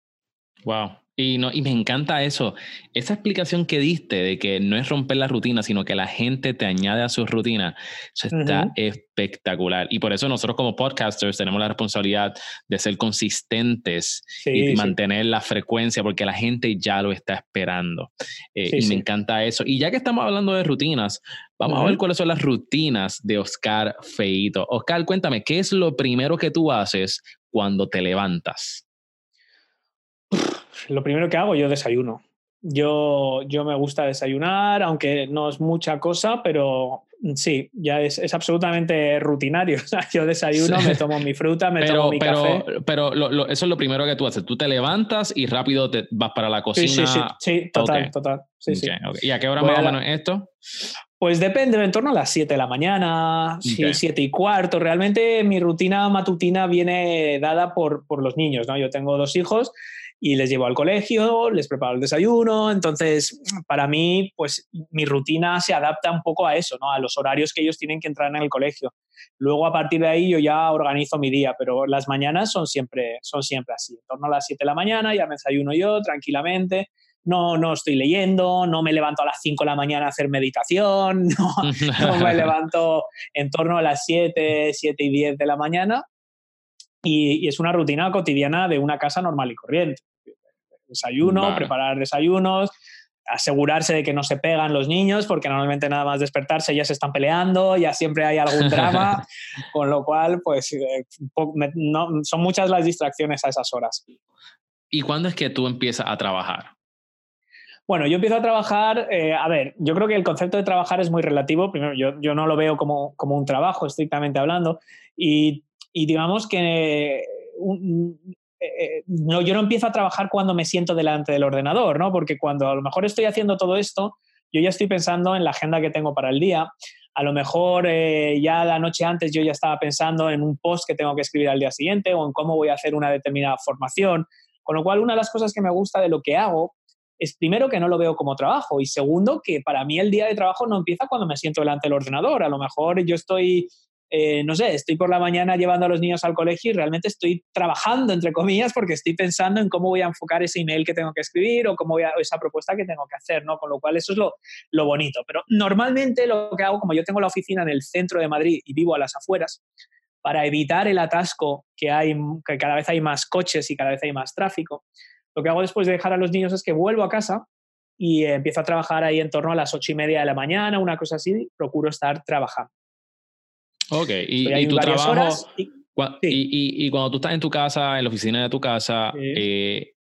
[SPEAKER 1] Wow. Y, no, y me encanta eso. Esa explicación que diste de que no es romper la rutina, sino que la gente te añade a su rutina, eso está espectacular. Y por eso nosotros como podcasters tenemos la responsabilidad de ser consistentes y mantener la frecuencia, porque la gente ya lo está esperando. Eh, y me encanta eso. Y ya que estamos hablando de rutinas, vamos a ver cuáles son las rutinas de Oscar Feito. Oscar, cuéntame, ¿qué es lo primero que tú haces cuando te levantas?
[SPEAKER 3] Lo primero que hago, yo desayuno. Yo, yo me gusta desayunar, aunque no es mucha cosa, pero sí, ya es, es absolutamente rutinario. yo desayuno, me tomo mi fruta, me tomo mi
[SPEAKER 1] pero,
[SPEAKER 3] café.
[SPEAKER 1] Pero eso es lo primero que tú haces. Tú te levantas y rápido te vas para la cocina.
[SPEAKER 3] Sí, sí, sí, total, total.
[SPEAKER 1] ¿Y a qué hora más o menos esto?
[SPEAKER 3] Pues depende, en torno a las 7 de la mañana, 7 y cuarto. Realmente mi rutina matutina viene dada por, por los niños, ¿no? Yo tengo dos hijos y les llevo al colegio, les preparo el desayuno. Entonces, para mí, pues mi rutina se adapta un poco a eso, ¿no? A los horarios que ellos tienen que entrar en el colegio. Luego, a partir de ahí, yo ya organizo mi día, pero las mañanas son siempre, son siempre así. En torno a las 7 de la mañana ya me desayuno yo tranquilamente. No, no estoy leyendo, no me levanto a las 5 de la mañana a hacer meditación, no, me levanto en torno a las 7, 7 y 10 de la mañana. Y, es una rutina cotidiana de una casa normal y corriente desayuno, preparar desayunos, asegurarse de que no se pegan los niños, porque normalmente nada más despertarse ya se están peleando, ya siempre hay algún drama, con lo cual, pues, eh, son muchas las distracciones a esas horas.
[SPEAKER 1] ¿Y cuándo es que tú empiezas a trabajar?
[SPEAKER 3] Bueno, yo empiezo a trabajar, eh, a ver, yo creo que el concepto de trabajar es muy relativo, primero, yo, yo no lo veo como, como un trabajo, estrictamente hablando, y, y digamos que eh, eh, no, yo no empiezo a trabajar cuando me siento delante del ordenador, ¿no? Porque cuando a lo mejor estoy haciendo todo esto, yo ya estoy pensando en la agenda que tengo para el día. A lo mejor eh, ya la noche antes yo ya estaba pensando en un post que tengo que escribir al día siguiente o en cómo voy a hacer una determinada formación. Con lo cual, una de las cosas que me gusta de lo que hago es primero que no lo veo como trabajo y segundo que para mí el día de trabajo no empieza cuando me siento delante del ordenador. A lo mejor yo estoy eh, no sé, estoy por la mañana llevando a los niños al colegio y realmente estoy trabajando, entre comillas, porque estoy pensando en cómo voy a enfocar ese email que tengo que escribir o cómo voy a, esa propuesta que tengo que hacer, ¿no? Con lo cual eso es lo, lo bonito. Pero normalmente lo que hago, como yo tengo la oficina en el centro de Madrid y vivo a las afueras, para evitar el atasco que hay, que cada vez hay más coches y cada vez hay más tráfico, lo que hago después de dejar a los niños es que vuelvo a casa y empiezo a trabajar ahí en torno a las ocho y media de la mañana, una cosa así, procuro estar trabajando.
[SPEAKER 1] Ok, y, tu trabajo, y, y, cuando tú estás en tu casa, en la oficina de tu casa, eh,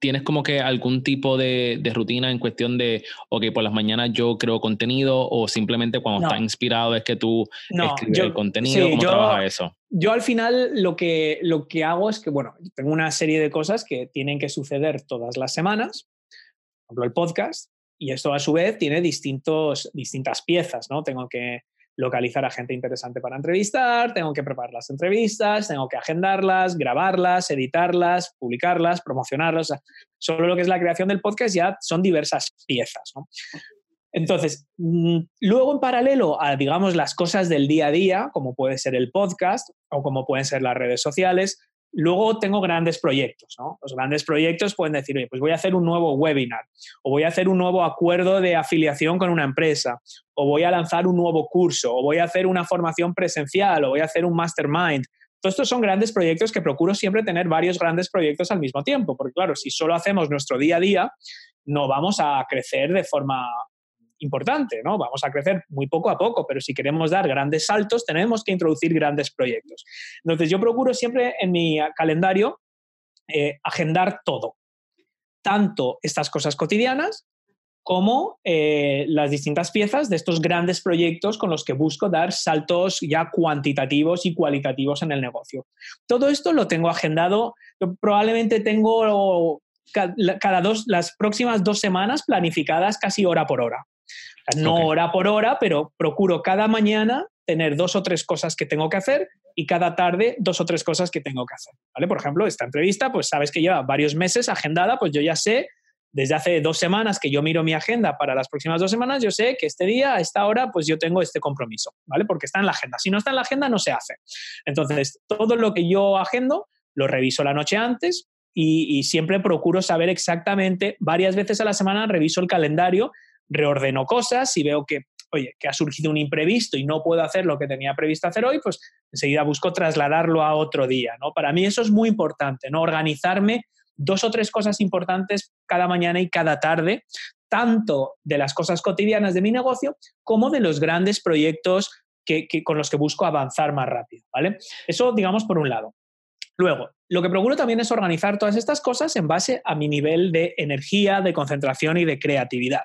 [SPEAKER 1] ¿tienes como que algún tipo de, rutina en cuestión de, ok, por las mañanas yo creo contenido o simplemente cuando estás inspirado es que tú escribes el contenido? ¿Cómo trabajas eso?
[SPEAKER 3] Yo al final lo que, lo que hago es que, bueno, tengo una serie de cosas que tienen que suceder todas las semanas, por ejemplo el podcast, y esto a su vez tiene distintos, distintas piezas, ¿no? Tengo que localizar a gente interesante para entrevistar, tengo que preparar las entrevistas, tengo que agendarlas, grabarlas, editarlas, publicarlas, promocionarlas. solo lo que es la creación del podcast ya son diversas piezas. Entonces, mm, luego en paralelo a, digamos, las cosas del día a día, como puede ser el podcast o como pueden ser las redes sociales, Luego tengo grandes proyectos, ¿no? Los grandes proyectos pueden decir, oye, pues voy a hacer un nuevo webinar, o voy a hacer un nuevo acuerdo de afiliación con una empresa, o voy a lanzar un nuevo curso, o voy a hacer una formación presencial, o voy a hacer un mastermind. Todos estos son grandes proyectos que procuro siempre tener varios grandes proyectos al mismo tiempo, porque claro, si solo hacemos nuestro día a día, no vamos a crecer de forma importante, ¿no? Vamos a crecer muy poco a poco, pero si queremos dar grandes saltos, tenemos que introducir grandes proyectos. Entonces, yo procuro siempre en mi calendario eh, agendar todo, tanto estas cosas cotidianas como eh, las distintas piezas de estos grandes proyectos con los que busco dar saltos ya cuantitativos y cualitativos en el negocio. Todo esto lo tengo agendado, probablemente tengo cada dos, las próximas dos semanas planificadas casi hora por hora no hora por hora, pero procuro cada mañana tener dos o tres cosas que tengo que hacer y cada tarde dos o tres cosas que tengo que hacer. ¿vale? Por ejemplo, esta entrevista, pues sabes que lleva varios meses agendada, pues yo ya sé, desde hace dos semanas que yo miro mi agenda para las próximas dos semanas, yo sé que este día, a esta hora, pues yo tengo este compromiso, ¿vale? Porque está en la agenda. Si no está en la agenda, no se hace. Entonces, todo lo que yo agendo, lo reviso la noche antes y, y siempre procuro saber exactamente, varias veces a la semana reviso el calendario reordeno cosas y veo que, oye, que ha surgido un imprevisto y no puedo hacer lo que tenía previsto hacer hoy, pues enseguida busco trasladarlo a otro día, ¿no? Para mí eso es muy importante, ¿no? Organizarme dos o tres cosas importantes cada mañana y cada tarde, tanto de las cosas cotidianas de mi negocio como de los grandes proyectos que, con los que busco avanzar más rápido, ¿vale? Eso, digamos, por un lado. Luego, lo que procuro también es organizar todas estas cosas en base a mi nivel de energía, de concentración y de creatividad.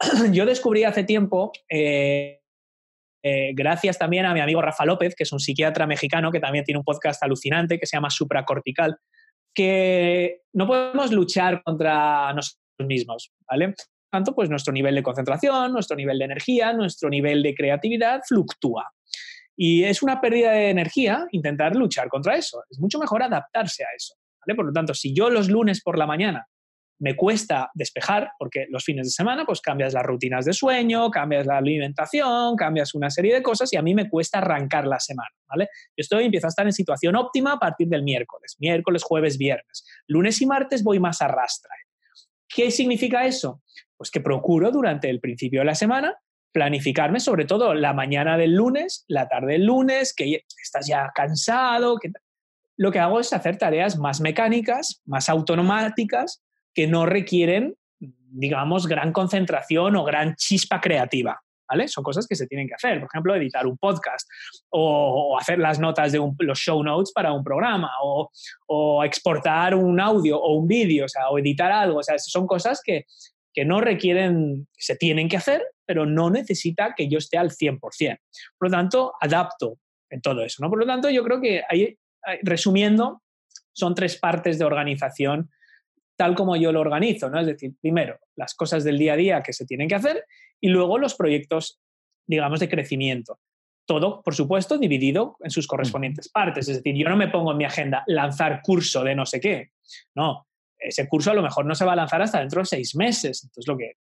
[SPEAKER 3] yo descubrí hace tiempo, eh, eh, gracias también a mi amigo Rafa López, que es un psiquiatra mexicano que también tiene un podcast alucinante que se llama Supracortical, que no podemos luchar contra nosotros mismos, ¿vale? Tanto, pues nuestro nivel de concentración, nuestro nivel de energía, nuestro nivel de creatividad fluctúa. Y es una pérdida de energía intentar luchar contra eso. Es mucho mejor adaptarse a eso. Por lo tanto, si yo los lunes por la mañana me cuesta despejar porque los fines de semana pues cambias las rutinas de sueño, cambias la alimentación, cambias una serie de cosas y a mí me cuesta arrancar la semana, ¿vale? Yo estoy, empiezo a estar en situación óptima a partir del miércoles, miércoles, jueves, viernes. Lunes y martes voy más a. ¿Qué significa eso? Pues que procuro durante el principio de la semana planificarme sobre todo la mañana del lunes, la tarde del lunes, que estás ya cansado, que lo que hago es hacer tareas más mecánicas, más automáticas, que no requieren, digamos, gran concentración o gran chispa creativa. ¿Vale? Son cosas que se tienen que hacer. Por ejemplo, editar un podcast o, hacer las notas de los show notes para un programa o, exportar un audio o un vídeo, o editar algo. O sea, son cosas que, que no requieren, se tienen que hacer, pero no necesita que yo esté al 100%. Por lo tanto, adapto en todo eso. ¿no? Por lo tanto, yo creo que, ahí, resumiendo, son tres partes de organización tal como yo lo organizo, ¿no? Es decir, primero las cosas del día a día que se tienen que hacer y luego los proyectos, digamos, de crecimiento. Todo, por supuesto, dividido en sus correspondientes partes. Es decir, yo no me pongo en mi agenda lanzar curso de no sé qué. No, ese curso a lo mejor no se va a lanzar hasta dentro de seis meses. Entonces, lo que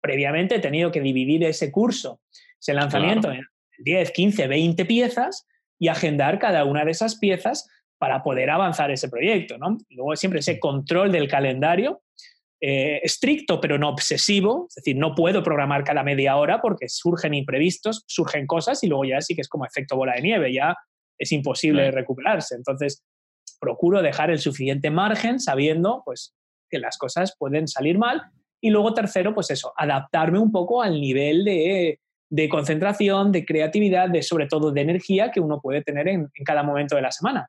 [SPEAKER 3] previamente he tenido que dividir ese curso, ese lanzamiento 10, 15, 20 piezas y agendar cada una de esas piezas para poder avanzar ese proyecto. ¿no? Luego siempre ese control del calendario eh, estricto pero no obsesivo, es decir, no puedo programar cada media hora porque surgen imprevistos, surgen cosas y luego ya sí que es como efecto bola de nieve, ya es imposible recuperarse. Entonces, procuro dejar el suficiente margen sabiendo pues, que las cosas pueden salir mal. Y luego, tercero, pues eso, adaptarme un poco al nivel de, concentración, de creatividad, de sobre todo de energía que uno puede tener en cada momento de la semana.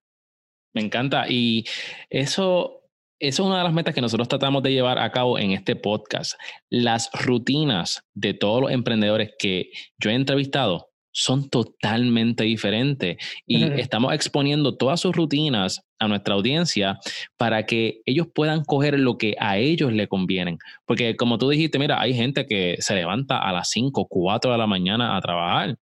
[SPEAKER 1] Me encanta. Y eso eso es una de las metas que nosotros tratamos de llevar a cabo en este podcast. Las rutinas de todos los emprendedores que yo he entrevistado son totalmente diferentes y estamos exponiendo todas sus rutinas a nuestra audiencia para que ellos puedan coger lo que a ellos le convienen. Porque como tú dijiste, mira, hay gente que se levanta a las 5, 4 de la mañana a trabajar,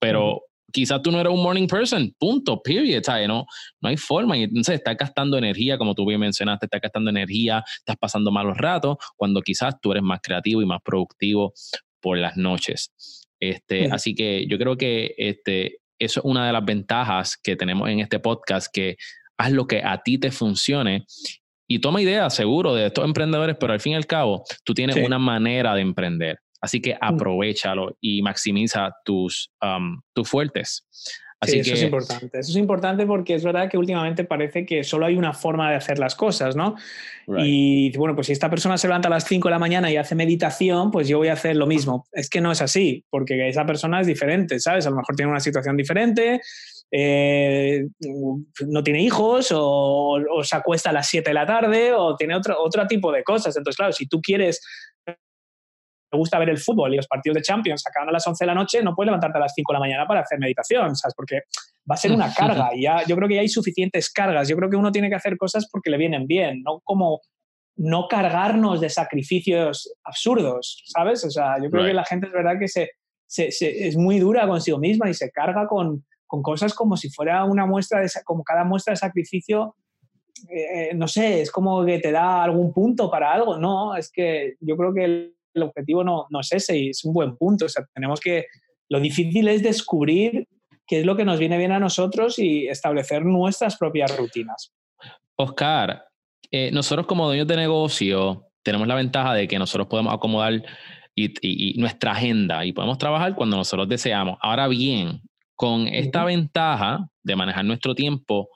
[SPEAKER 1] pero quizás tú no eres un morning person, punto, period, ¿sabes? No, no hay forma. Y entonces estás gastando energía, como tú bien mencionaste, estás gastando energía, estás pasando malos ratos, cuando quizás tú eres más creativo y más productivo por las noches. Este, Así que yo creo que este, eso es una de las ventajas que tenemos en este podcast, que haz lo que a ti te funcione y toma ideas, seguro, de estos emprendedores, pero al fin y al cabo, tú tienes una manera de emprender. Así que mm. aprovechalo y maximiza tus, um, tus fuertes. Así
[SPEAKER 3] sí,
[SPEAKER 1] eso
[SPEAKER 3] es importante. Eso es importante porque es verdad que últimamente parece que solo hay una forma de hacer las cosas, ¿no? Y bueno, pues si esta persona se levanta a las 5 de la mañana y hace meditación, pues yo voy a hacer lo mismo. Es que no es así, porque esa persona es diferente, ¿sabes? A lo mejor tiene una situación diferente, eh, no tiene hijos o, o, se acuesta a las 7 de la tarde o tiene otro, otro tipo de cosas. Entonces, claro, si tú quieres gusta ver el fútbol y los partidos de Champions acaban a las 11 de la noche, no puedes levantarte a las 5 de la mañana para hacer meditación, ¿sabes? Porque va a ser una carga y ya, yo creo que ya hay suficientes cargas. Yo creo que uno tiene que hacer cosas porque le vienen bien, no como no cargarnos de sacrificios absurdos, ¿sabes? O sea, yo creo que la gente es verdad que se, es muy dura consigo misma y se carga con, con cosas como si fuera una muestra de como cada muestra de sacrificio eh, no sé, es como que te da algún punto para algo. No, es que yo creo que el, objetivo no, no es ese y es un buen punto. O sea, tenemos que, lo difícil es descubrir qué es lo que nos viene bien a nosotros y establecer nuestras propias rutinas.
[SPEAKER 1] Oscar, eh, nosotros como dueños de negocio tenemos la ventaja de que nosotros podemos acomodar y, nuestra agenda y podemos trabajar cuando nosotros deseamos. Ahora bien, con esta ventaja de manejar nuestro tiempo,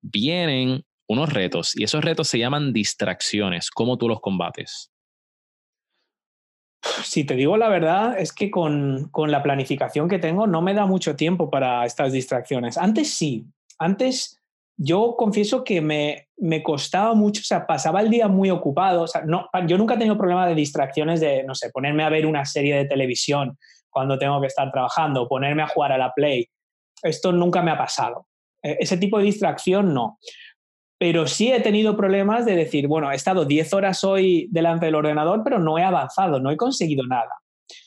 [SPEAKER 1] vienen unos retos y esos retos se llaman distracciones. ¿Cómo tú los combates?
[SPEAKER 3] Si te digo la verdad, es que con, la planificación que tengo no me da mucho tiempo para estas distracciones. Antes sí, antes yo confieso que me, me costaba mucho, o sea, pasaba el día muy ocupado. O sea, no, yo nunca he tenido problema de distracciones de, no sé, ponerme a ver una serie de televisión cuando tengo que estar trabajando, ponerme a jugar a la Play. Esto nunca me ha pasado. E, ese tipo de distracción no pero sí he tenido problemas de decir, bueno, he estado 10 horas hoy delante del ordenador, pero no he avanzado, no he conseguido nada.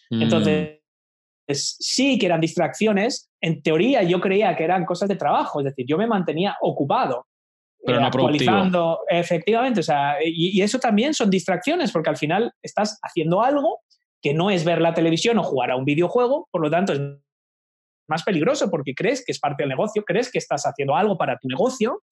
[SPEAKER 3] Mm. Entonces, sí que eran distracciones. En teoría yo creía que eran cosas de trabajo, es decir, yo me mantenía ocupado.
[SPEAKER 1] Pero no actualizando,
[SPEAKER 3] efectivamente, o sea, y, y, eso también son distracciones, porque al final estás haciendo algo que no es ver la televisión o jugar a un videojuego, por lo tanto es más peligroso porque crees que es parte del negocio, crees que estás haciendo algo para tu negocio,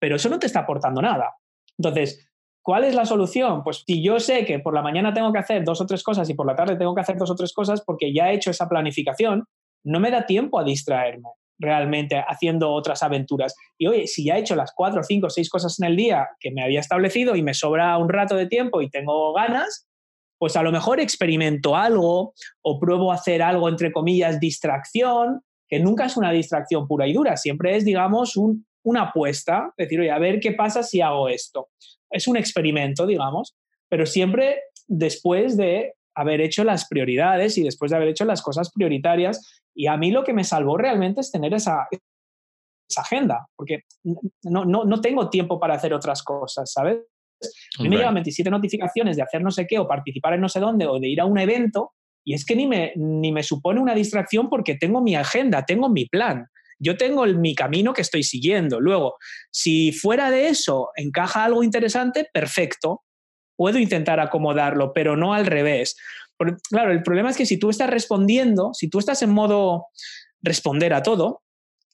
[SPEAKER 3] pero eso no te está aportando nada. Entonces, ¿cuál es la solución? Pues si yo sé que por la mañana tengo que hacer dos o tres cosas y por la tarde tengo que hacer dos o tres cosas porque ya he hecho esa planificación, no me da tiempo a distraerme realmente haciendo otras aventuras. Y oye, si ya he hecho las cuatro, cinco, seis cosas en el día que me había establecido y me sobra un rato de tiempo y tengo ganas, pues a lo mejor experimento algo o pruebo a hacer algo, entre comillas, distracción, que nunca es una distracción pura y dura, siempre es, digamos, un una apuesta, decir, oye, a ver qué pasa si hago esto. Es un experimento, digamos, pero siempre después de haber hecho las prioridades y después de haber hecho las cosas prioritarias. Y a mí lo que me salvó realmente es tener esa, esa agenda, porque no, no, no, tengo tiempo para hacer otras cosas, ¿sabes? A mí me llegan 27 notificaciones de hacer no sé qué o participar en no sé dónde o de ir a un evento y es que ni me, ni me supone una distracción porque tengo mi agenda, tengo mi plan. Yo tengo mi camino que estoy siguiendo. Luego, si fuera de eso encaja algo interesante, perfecto. Puedo intentar acomodarlo, pero no al revés. claro, el problema es que si tú estás respondiendo, si tú estás en modo responder a todo,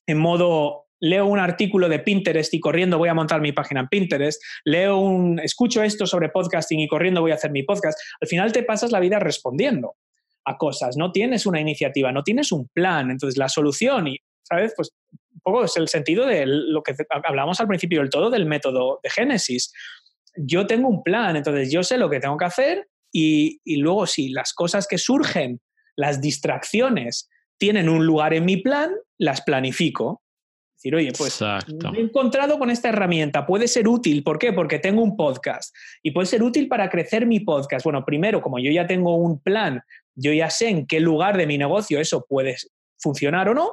[SPEAKER 3] en modo leo un artículo de Pinterest y corriendo voy a montar mi página en Pinterest, leo un, escucho esto sobre podcasting y corriendo voy a hacer mi podcast, al final te pasas la vida respondiendo a cosas, no tienes una iniciativa, no tienes un plan, entonces la solución y, ¿sabes? Pues un poco es el sentido de lo que hablamos al principio del todo del método de Génesis. Yo tengo un plan, entonces yo sé lo que tengo que hacer y, y luego si las cosas que surgen, las distracciones, tienen un lugar en mi plan, las planifico Decir, oye, pues me he encontrado con esta herramienta, puede ser útil. ¿Por qué? Porque tengo un podcast y puede ser útil para crecer mi podcast. Bueno, primero, como yo ya tengo un plan, yo ya sé en qué lugar de mi negocio eso puede funcionar o no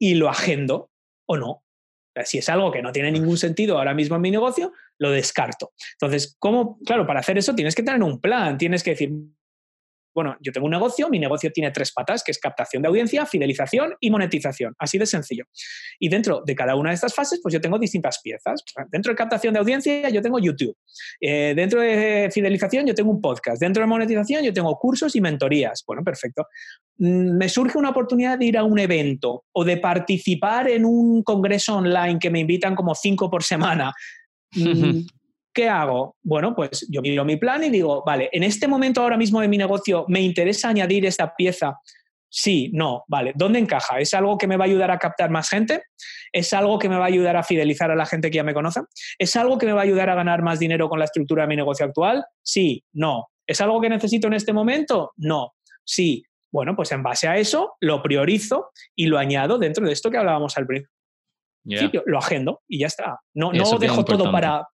[SPEAKER 3] y lo agendo o no. si es algo que no tiene ningún sentido ahora mismo en mi negocio, lo descarto. Entonces, ¿cómo? Claro, para hacer eso tienes que tener un plan, tienes que decir, bueno, yo tengo un negocio, mi negocio tiene tres patas, que es captación de audiencia, fidelización y monetización, así de sencillo. Y dentro de cada una de estas fases, pues yo tengo distintas piezas. Dentro de captación de audiencia yo tengo YouTube. Eh, dentro de fidelización yo tengo un podcast. Dentro de monetización yo tengo cursos y mentorías. Bueno, perfecto. Mm, me surge una oportunidad de ir a un evento o de participar en un congreso online que me invitan como cinco por semana. ¿qué hago? Bueno, pues yo miro mi plan y digo, vale, en este momento ahora mismo de mi negocio, ¿me interesa añadir esta pieza? Sí, no, vale. ¿Dónde encaja? ¿Es algo que me va a ayudar a captar más gente? ¿Es algo que me va a ayudar a fidelizar a la gente que ya me conoce? ¿Es algo que me va a ayudar a ganar más dinero con la estructura de mi negocio actual? Sí, no. ¿Es algo que necesito en este momento? No. Sí. Bueno, pues en base a eso lo priorizo y lo añado dentro de esto que hablábamos al principio. Lo agendo y ya está. No, no dejo todo para,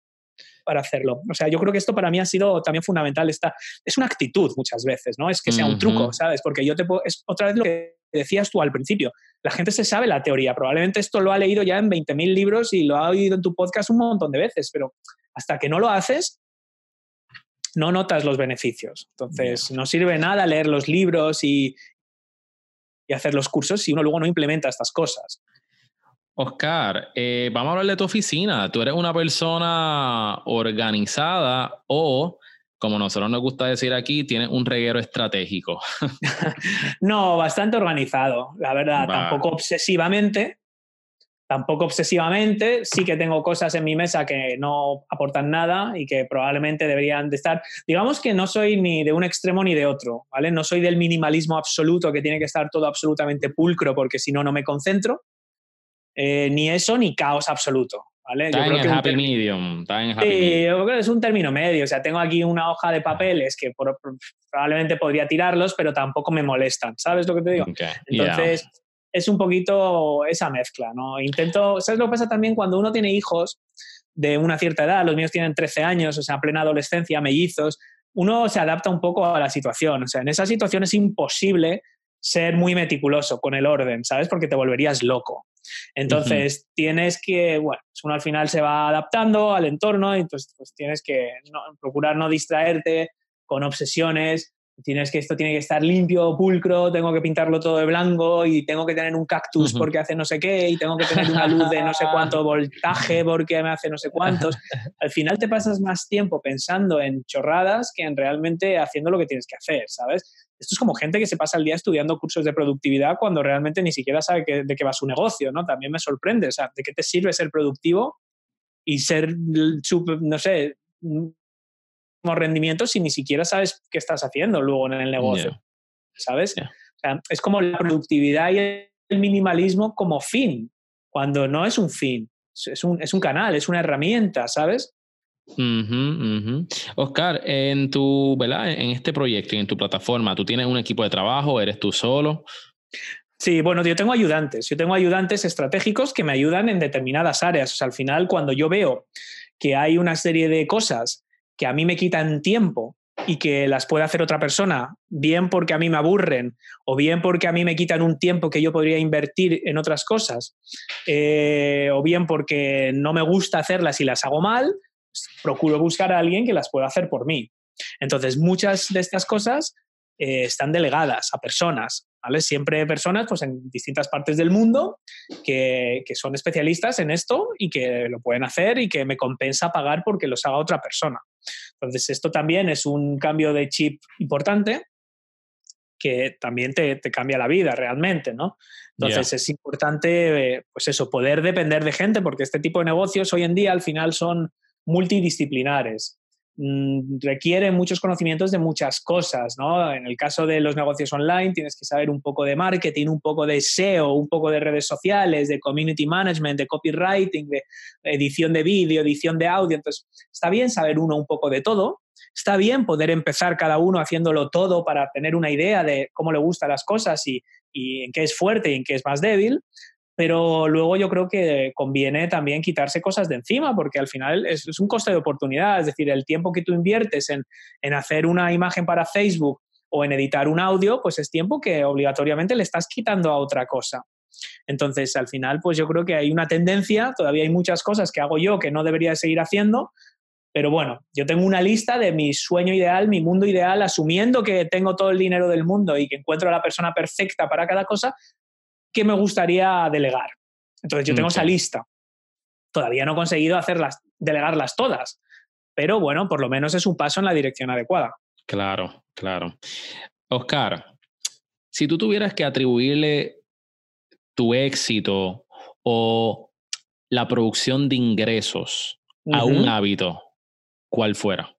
[SPEAKER 3] para hacerlo. O sea, yo creo que esto para mí ha sido también fundamental. Esta, es una actitud muchas veces, ¿no? Es que sea un truco, ¿sabes? Porque yo te puedo, es otra vez lo que decías tú al principio. La gente se sabe la teoría. Probablemente esto lo ha leído ya en 20.000 libros y lo ha oído en tu podcast un montón de veces, pero hasta que no lo haces, no notas los beneficios. Entonces, no sirve nada leer los libros y, y hacer los cursos si uno luego no implementa estas cosas.
[SPEAKER 1] Oscar, eh, vamos a hablar de tu oficina. ¿Tú eres una persona organizada o, como nosotros nos gusta decir aquí, tienes un reguero estratégico?
[SPEAKER 3] no, bastante organizado, la verdad. Tampoco obsesivamente. Tampoco obsesivamente. Sí que tengo cosas en mi mesa que no aportan nada y que probablemente deberían de estar. Digamos que no soy ni de un extremo ni de otro, ¿vale? No soy del minimalismo absoluto que tiene que estar todo absolutamente pulcro porque si no, no me concentro eh, ni eso ni caos absoluto. ¿vale?
[SPEAKER 1] Está en el happy medium. Está en happy
[SPEAKER 3] sí, yo creo que es un término medio. O sea, tengo aquí una hoja de papeles que probablemente podría tirarlos, pero tampoco me molestan. ¿Sabes lo que te digo? Entonces, es un poquito esa mezcla, ¿no? Intento. ¿Sabes lo que pasa también cuando uno tiene hijos de una cierta edad? Los míos tienen 13 años, o sea, plena adolescencia, mellizos. Uno se adapta un poco a la situación. O sea, en esa situación es imposible ser muy meticuloso con el orden, ¿sabes? Porque te volverías loco. Entonces, tienes que, bueno, pues uno al final se va adaptando al entorno y entonces pues tienes que procurar no distraerte con obsesiones. Tienes que esto tiene que estar limpio, pulcro, tengo que pintarlo todo de blanco y tengo que tener un cactus porque hace no sé qué y tengo que tener una luz de no sé cuánto voltaje porque me hace no sé cuántos. Al final te pasas más tiempo pensando en chorradas que en realmente haciendo lo que tienes que hacer, ¿sabes? Esto es como gente que se pasa el día estudiando cursos de productividad cuando realmente ni siquiera sabe de qué va su negocio, ¿no? También me sorprende, o sea, ¿de qué te sirve ser productivo y ser, no sé, como rendimiento si ni siquiera sabes qué estás haciendo luego en el negocio? ¿Sabes? O sea, es como la productividad y el minimalismo como fin, cuando no es un fin, es un, es un canal, es una herramienta, ¿sabes?
[SPEAKER 1] Oscar, en tu, ¿verdad? En este proyecto y en tu plataforma, ¿tú tienes un equipo de trabajo? ¿Eres tú solo?
[SPEAKER 3] Sí, bueno, yo tengo ayudantes. Yo tengo ayudantes estratégicos que me ayudan en determinadas áreas. O sea, al final, cuando yo veo que hay una serie de cosas que a mí me quitan tiempo y que las puede hacer otra persona, bien porque a mí me aburren o bien porque a mí me quitan un tiempo que yo podría invertir en otras cosas, eh, o bien porque no me gusta hacerlas y las hago mal, procuro buscar a alguien que las pueda hacer por mí. Entonces, muchas de estas cosas eh, están delegadas a personas. ¿vale? Siempre personas pues, en distintas partes del mundo que, que, son especialistas en esto y que lo pueden hacer y que me compensa pagar porque los haga otra persona. Entonces, esto también es un cambio de chip importante que también te, te cambia la vida realmente, ¿no? Entonces es importante, pues eso, poder depender de gente, porque este tipo de negocios hoy en día al final son multidisciplinares. Mm, requiere muchos conocimientos de muchas cosas, ¿no? En el caso de los negocios online tienes que saber un poco de marketing, un poco de SEO, un poco de redes sociales, de community management, de copywriting, de edición de vídeo, edición de audio. Entonces, está bien saber uno un poco de todo. Está bien poder empezar cada uno haciéndolo todo para tener una idea de cómo le gustan las cosas y, y en qué es fuerte y en qué es más débil, pero luego yo creo que conviene también quitarse cosas de encima, porque al final es, un coste de oportunidad, es decir, el tiempo que tú inviertes en, en, hacer una imagen para Facebook o en editar un audio, pues es tiempo que obligatoriamente le estás quitando a otra cosa. Entonces, al final, pues yo creo que hay una tendencia, todavía hay muchas cosas que hago yo que no debería seguir haciendo, pero bueno, yo tengo una lista de mi sueño ideal, mi mundo ideal, asumiendo que tengo todo el dinero del mundo y que encuentro a la persona perfecta para cada cosa, que me gustaría delegar. Entonces yo tengo esa lista. Todavía no he conseguido hacerlas, delegarlas todas, pero bueno, por lo menos es un paso en la dirección adecuada.
[SPEAKER 1] Claro, claro. Oscar, si tú tuvieras que atribuirle tu éxito o la producción de ingresos a un hábito, ¿cuál fuera?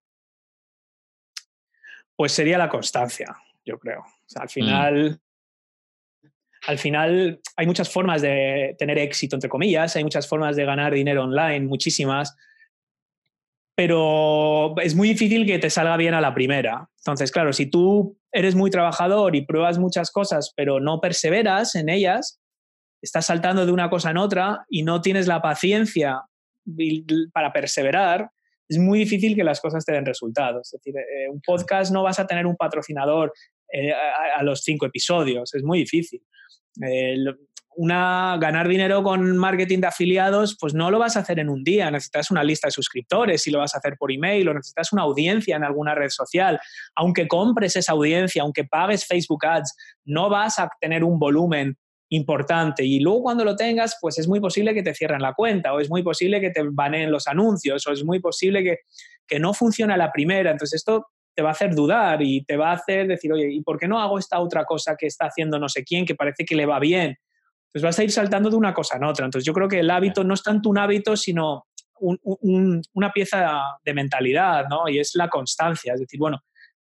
[SPEAKER 3] Pues sería la constancia, yo creo. al mm. Al final hay muchas formas de tener éxito, entre comillas, hay muchas formas de ganar dinero online, muchísimas, pero es muy difícil que te salga bien a la primera. Entonces, claro, si tú eres muy trabajador y pruebas muchas cosas, pero no perseveras en ellas, estás saltando de una cosa en otra y no tienes la paciencia para perseverar, es muy difícil que las cosas te den resultados. Es decir, eh, un podcast no vas a tener un patrocinador eh, a, los cinco episodios, es muy difícil. Eh, una, ganar dinero con marketing de afiliados, pues no lo vas a hacer en un día, necesitas una lista de suscriptores y lo vas a hacer por email o necesitas una audiencia en alguna red social. Aunque compres esa audiencia, aunque pagues Facebook Ads, no vas a tener un volumen importante y luego cuando lo tengas, pues es muy posible que te cierren la cuenta o es muy posible que te baneen los anuncios o es muy posible que, que no funcione la primera. Entonces esto te va a hacer dudar y te va a hacer decir, oye, ¿y por qué no hago esta otra cosa que está haciendo no sé quién, que parece que le va bien? Entonces vas a ir saltando de una cosa en otra. Entonces yo creo que el hábito no es tanto un hábito, sino una pieza de mentalidad, ¿no? Y es la constancia. Es decir, bueno,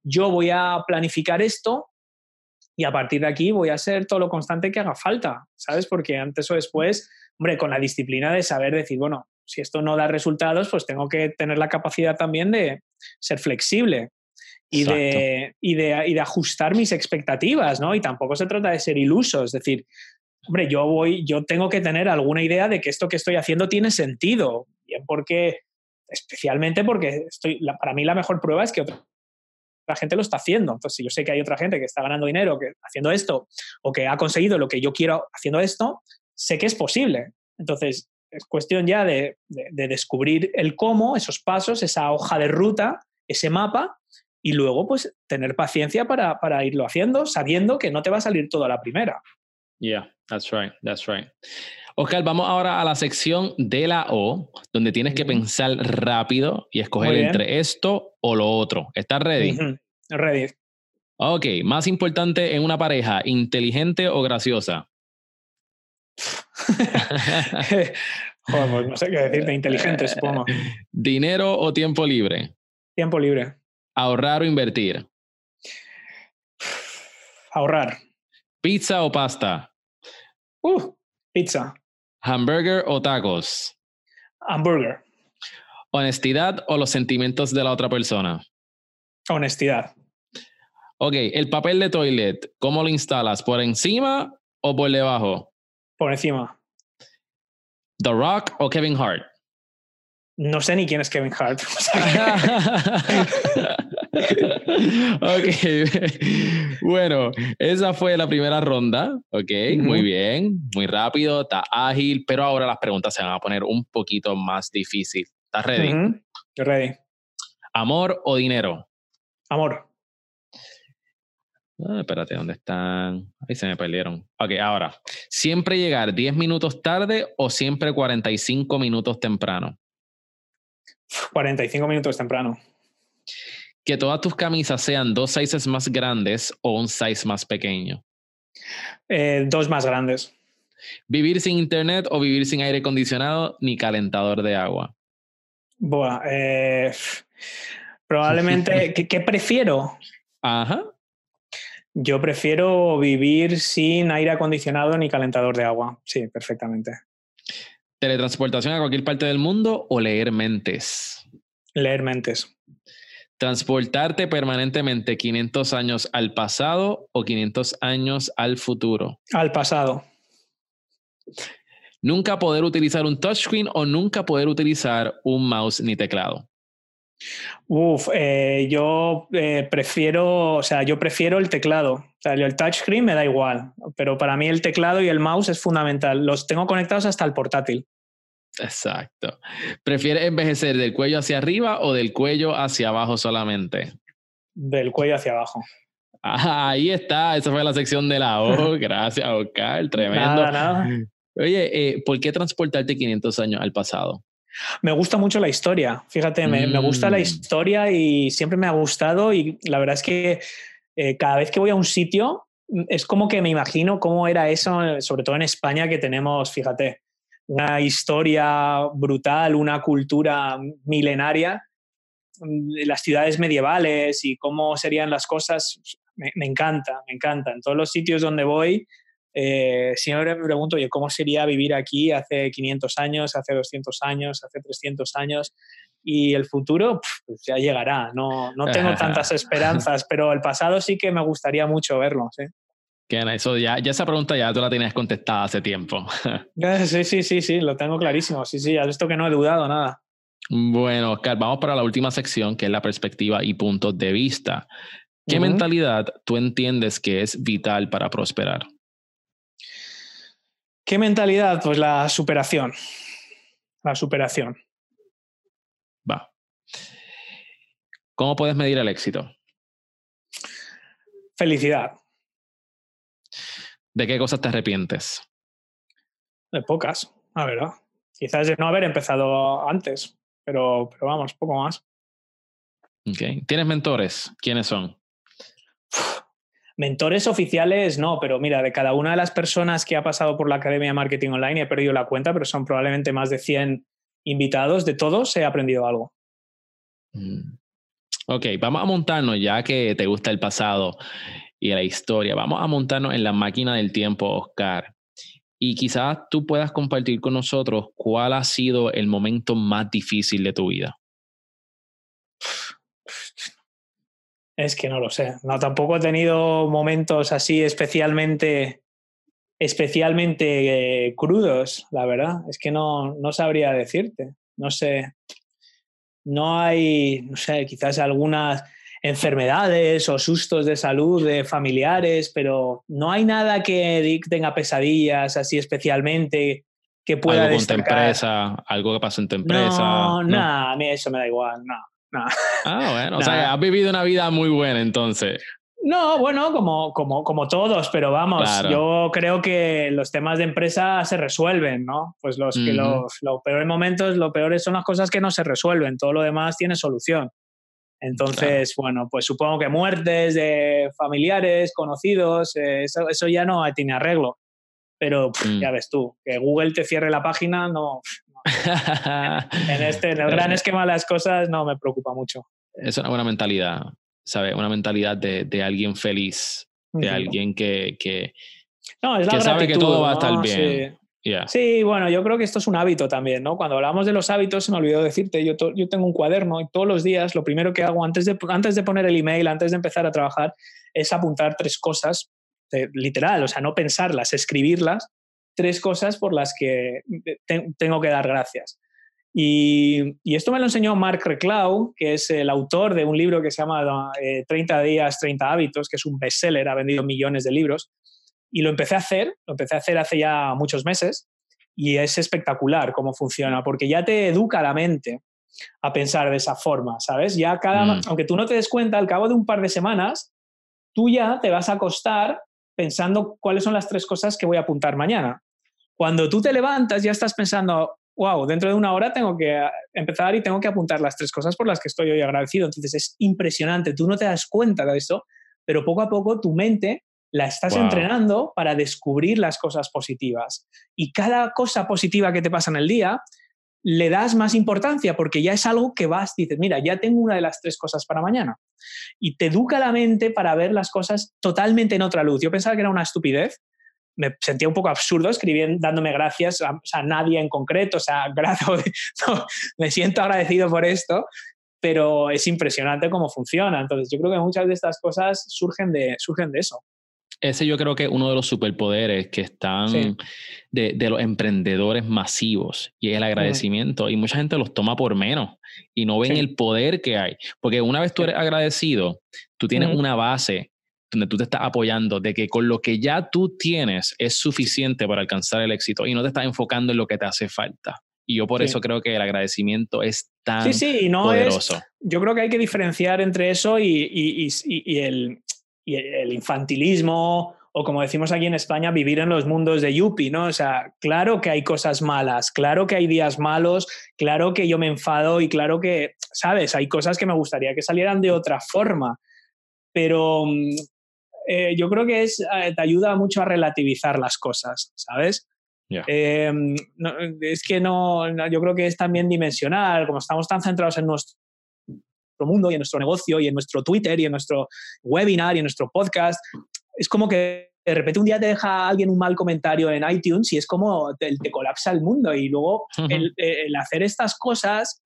[SPEAKER 3] yo voy a planificar esto y a partir de aquí voy a ser todo lo constante que haga falta, ¿sabes? Porque antes o después, hombre, con la disciplina de saber decir, bueno, si esto no da resultados, pues tengo que tener la capacidad también de ser flexible y de, y, de, y de, ajustar mis expectativas, ¿no? Y tampoco se trata de ser iluso, es decir, hombre, yo voy, yo tengo que tener alguna idea de que esto que estoy haciendo tiene sentido, bien porque, especialmente porque estoy, para mí la mejor prueba es que otra gente lo está haciendo. Entonces, si yo sé que hay otra gente que está ganando dinero que, haciendo esto o que ha conseguido lo que yo quiero haciendo esto, sé que es posible. Entonces, es cuestión ya de, descubrir el cómo, esos pasos, esa hoja de ruta, ese mapa, y luego, pues, tener paciencia para, para irlo haciendo, sabiendo que no te va a salir todo a la primera.
[SPEAKER 1] Yeah, that's right, that's right. Oscar, vamos ahora a la sección de la O, donde tienes que pensar rápido y escoger entre esto o lo otro. ¿Estás ready?
[SPEAKER 3] Ready.
[SPEAKER 1] Ok, más importante en una pareja, inteligente o graciosa.
[SPEAKER 3] Joder, pues no sé qué decirte, inteligente, supongo.
[SPEAKER 1] ¿Dinero o tiempo libre?
[SPEAKER 3] Tiempo libre.
[SPEAKER 1] ¿Ahorrar o invertir?
[SPEAKER 3] Ahorrar.
[SPEAKER 1] ¿Pizza o pasta?
[SPEAKER 3] Uh, pizza.
[SPEAKER 1] ¿Hamburger o tacos?
[SPEAKER 3] Hamburger.
[SPEAKER 1] ¿Honestidad o los sentimientos de la otra persona?
[SPEAKER 3] Honestidad.
[SPEAKER 1] Ok, el papel de toilet, ¿cómo lo instalas? ¿Por encima o por debajo?
[SPEAKER 3] Por encima.
[SPEAKER 1] ¿The Rock o Kevin Hart?
[SPEAKER 3] No sé ni quién es Kevin Hart.
[SPEAKER 1] ok, bueno, esa fue la primera ronda, ok, muy bien, muy rápido, está ágil, pero ahora las preguntas se van a poner un poquito más difícil. ¿Estás ready?
[SPEAKER 3] ready.
[SPEAKER 1] ¿Amor o dinero?
[SPEAKER 3] Amor.
[SPEAKER 1] Ah, espérate, ¿dónde están? Ahí se me perdieron. Ok, ahora, ¿siempre llegar 10 minutos tarde o siempre 45 minutos temprano?
[SPEAKER 3] 45 minutos temprano.
[SPEAKER 1] Que todas tus camisas sean dos sizes más grandes o un size más pequeño.
[SPEAKER 3] Eh, dos más grandes.
[SPEAKER 1] Vivir sin internet o vivir sin aire acondicionado ni calentador de agua.
[SPEAKER 3] Buah, eh, probablemente, ¿qué, prefiero?
[SPEAKER 1] Ajá.
[SPEAKER 3] Yo prefiero vivir sin aire acondicionado ni calentador de agua. Sí, perfectamente.
[SPEAKER 1] ¿Teletransportación a cualquier parte del mundo o leer mentes?
[SPEAKER 3] Leer mentes.
[SPEAKER 1] ¿Transportarte permanentemente 500 años al pasado o 500 años al futuro?
[SPEAKER 3] Al pasado.
[SPEAKER 1] Nunca poder utilizar un touchscreen o nunca poder utilizar un mouse ni teclado.
[SPEAKER 3] Uf, eh, yo eh, prefiero, o sea, yo prefiero el teclado. O sea, el touchscreen me da igual, pero para mí el teclado y el mouse es fundamental. Los tengo conectados hasta el portátil.
[SPEAKER 1] Exacto. ¿Prefieres envejecer del cuello hacia arriba o del cuello hacia abajo solamente?
[SPEAKER 3] Del cuello hacia abajo.
[SPEAKER 1] Ah, ahí está, esa fue la sección de la O. Gracias, Oscar, tremendo.
[SPEAKER 3] Nada, nada.
[SPEAKER 1] Oye, eh, ¿por qué transportarte 500 años al pasado?
[SPEAKER 3] Me gusta mucho la historia, fíjate, me, me, gusta la mm. historia y siempre me ha gustado y la verdad es que eh, cada vez que voy a un sitio es como que me imagino cómo era eso, sobre todo en España que tenemos, fíjate, una historia brutal, una cultura milenaria, mm, las ciudades medievales y cómo serían las cosas, me, me encanta, me encanta. En todos los sitios donde voy eh, siempre me pregunto, oye, ¿cómo sería vivir aquí hace 500 años, hace 200 años, hace 300 años? Y el futuro pues ya llegará, no, no tengo tantas esperanzas, pero el pasado sí que me gustaría mucho verlo. ¿sí?
[SPEAKER 1] Eso ya, ya esa pregunta ya tú la tenías contestada hace tiempo.
[SPEAKER 3] sí, sí, sí, sí, lo tengo clarísimo. Sí, sí, esto que no he dudado nada.
[SPEAKER 1] Bueno, Oscar, vamos para la última sección, que es la perspectiva y puntos de vista. ¿Qué mentalidad tú entiendes que es vital para prosperar?
[SPEAKER 3] ¿Qué mentalidad? Pues la superación. La superación.
[SPEAKER 1] Va. ¿Cómo puedes medir el éxito?
[SPEAKER 3] Felicidad.
[SPEAKER 1] ¿De qué cosas te arrepientes?
[SPEAKER 3] De pocas, la verdad. Quizás de no haber empezado antes, pero, pero vamos, poco más.
[SPEAKER 1] Okay. ¿Tienes mentores? ¿Quiénes son?
[SPEAKER 3] Mentores oficiales no, pero mira, de cada una de las personas que ha pasado por la Academia de Marketing Online, he perdido la cuenta, pero son probablemente más de 100 invitados, de todos he aprendido algo.
[SPEAKER 1] Mm. Ok, vamos a montarnos, ya que te gusta el pasado y la historia, vamos a montarnos en la máquina del tiempo, Oscar. Y quizás tú puedas compartir con nosotros cuál ha sido el momento más difícil de tu vida.
[SPEAKER 3] Es que no lo sé. No, tampoco he tenido momentos así especialmente, especialmente eh, crudos, la verdad. Es que no, no sabría decirte. No sé. No hay, no sé, quizás algunas enfermedades o sustos de salud de familiares, pero no hay nada que tenga pesadillas así especialmente que pueda
[SPEAKER 1] algo con tu empresa, algo que pasó en tu empresa.
[SPEAKER 3] No, no, nada, a mí eso me da igual, no.
[SPEAKER 1] Ah, bueno, o sea, has vivido una vida muy buena entonces.
[SPEAKER 3] No, bueno, como, como, como todos, pero vamos, yo creo que los temas de empresa se resuelven, ¿no? Pues los, que los, los, peores momentos, lo peores son las cosas que no se resuelven, todo lo demás tiene solución. Entonces, bueno, pues supongo que muertes de familiares, conocidos, eh, eso, eso, ya no tiene arreglo. Pero mm. ya ves tú, que Google te cierre la página, no, en, este, en el gran eh, esquema de las cosas no me preocupa mucho.
[SPEAKER 1] Es una buena mentalidad, ¿sabes? Una mentalidad de, de alguien feliz, de alguien que, que,
[SPEAKER 3] no, es
[SPEAKER 1] que sabe que todo va a estar bien.
[SPEAKER 3] Sí. Bueno, yo creo que esto es un hábito también, ¿no? Cuando hablamos de los hábitos, se me olvidó decirte, yo, yo tengo un cuaderno y todos los días lo primero que hago antes de, antes de poner el email, antes de empezar a trabajar, es apuntar tres cosas, eh, literal, o sea, no pensarlas, escribirlas tres cosas por las que tengo que dar gracias. Y, esto me lo enseñó Mark Reclau, que es el autor de un libro que se llama 30 eh, días, 30 hábitos, que es un bestseller, ha vendido millones de libros. Y lo empecé a hacer, lo empecé a hacer hace ya muchos meses y es espectacular cómo funciona, porque ya te educa la mente a pensar de esa forma, ¿sabes? Ya cada, mm. aunque tú no te des cuenta, al cabo de un par de semanas, tú ya te vas a acostar pensando cuáles son las tres cosas que voy a apuntar mañana. Cuando tú te levantas ya estás pensando, wow, dentro de una hora tengo que ah, empezar y tengo que apuntar las tres cosas por las que estoy hoy agradecido. Entonces es impresionante, tú no te das cuenta de eso, pero poco a poco tu mente la estás entrenando para descubrir las cosas positivas. Y cada cosa positiva que te pasa en el día, le das más importancia porque ya es algo que vas, dices, mira, ya tengo una de las tres cosas para mañana. Y te educa la mente para ver las cosas totalmente en otra luz. Yo pensaba que era una estupidez, me sentía un poco absurdo escribiendo, dándome gracias a, nadie en concreto, o sea, me siento agradecido por esto, pero es impresionante cómo funciona. Entonces, yo creo que muchas de estas cosas surgen de, surgen de eso.
[SPEAKER 1] Ese yo creo que es uno de los superpoderes que están de, de, los emprendedores masivos y es el agradecimiento. Y mucha gente los toma por menos y no ven el poder que hay. Porque una vez tú eres agradecido, tú tienes una base donde tú te estás apoyando de que con lo que ya tú tienes es suficiente para alcanzar el éxito y no te estás enfocando en lo que te hace falta. Y yo por eso creo que el agradecimiento es tan sí, sí, no poderoso.
[SPEAKER 3] yo creo que hay que diferenciar entre eso y, y, y, el, y el infantilismo o como decimos aquí en España, vivir en los mundos de Yuppie, ¿no? O sea, claro que hay cosas malas, claro que hay días malos, claro que yo me enfado y claro que, ¿sabes? Hay cosas que me gustaría que salieran de otra forma, pero mm, eh, yo creo que es, eh, te ayuda mucho a relativizar las cosas, ¿sabes? Em, es que no, yo creo que es también dimensional, como estamos tan centrados en nuestro mundo y en nuestro negocio y en nuestro Twitter y en nuestro webinar y en nuestro podcast, es como que de repente un día te deja alguien un mal comentario en iTunes y es como te, colapsa el mundo y luego el, hacer estas cosas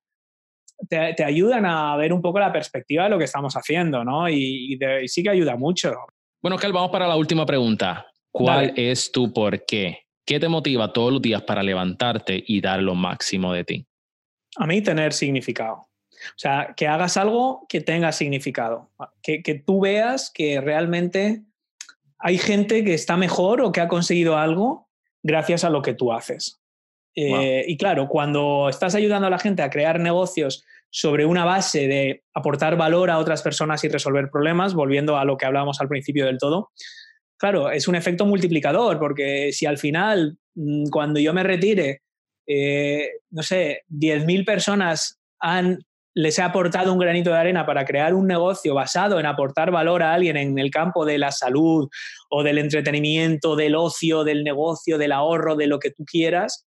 [SPEAKER 3] te, ayudan a ver un poco la perspectiva de lo que estamos haciendo, ¿no? Y, sí que ayuda mucho.
[SPEAKER 1] Bueno, Cal, vamos para la última pregunta. ¿Cuál es tu por qué? ¿Qué te motiva todos los días para levantarte y dar lo máximo de ti?
[SPEAKER 3] A mí tener significado. O sea, que hagas algo que tenga significado. Que, que tú veas que realmente hay gente que está mejor o que ha conseguido algo gracias a lo que tú haces. Eh, y claro, cuando estás ayudando a la gente a crear negocios sobre una base de aportar valor a otras personas y resolver problemas, volviendo a lo que hablábamos al principio del todo, claro, es un efecto multiplicador, porque si al final, mm, cuando yo me retire, eh, no sé, 10.000 personas han les he aportado un granito de arena para crear un negocio basado en aportar valor a alguien en el campo de la salud o del entretenimiento, del ocio, del negocio, del ahorro, de lo que tú quieras,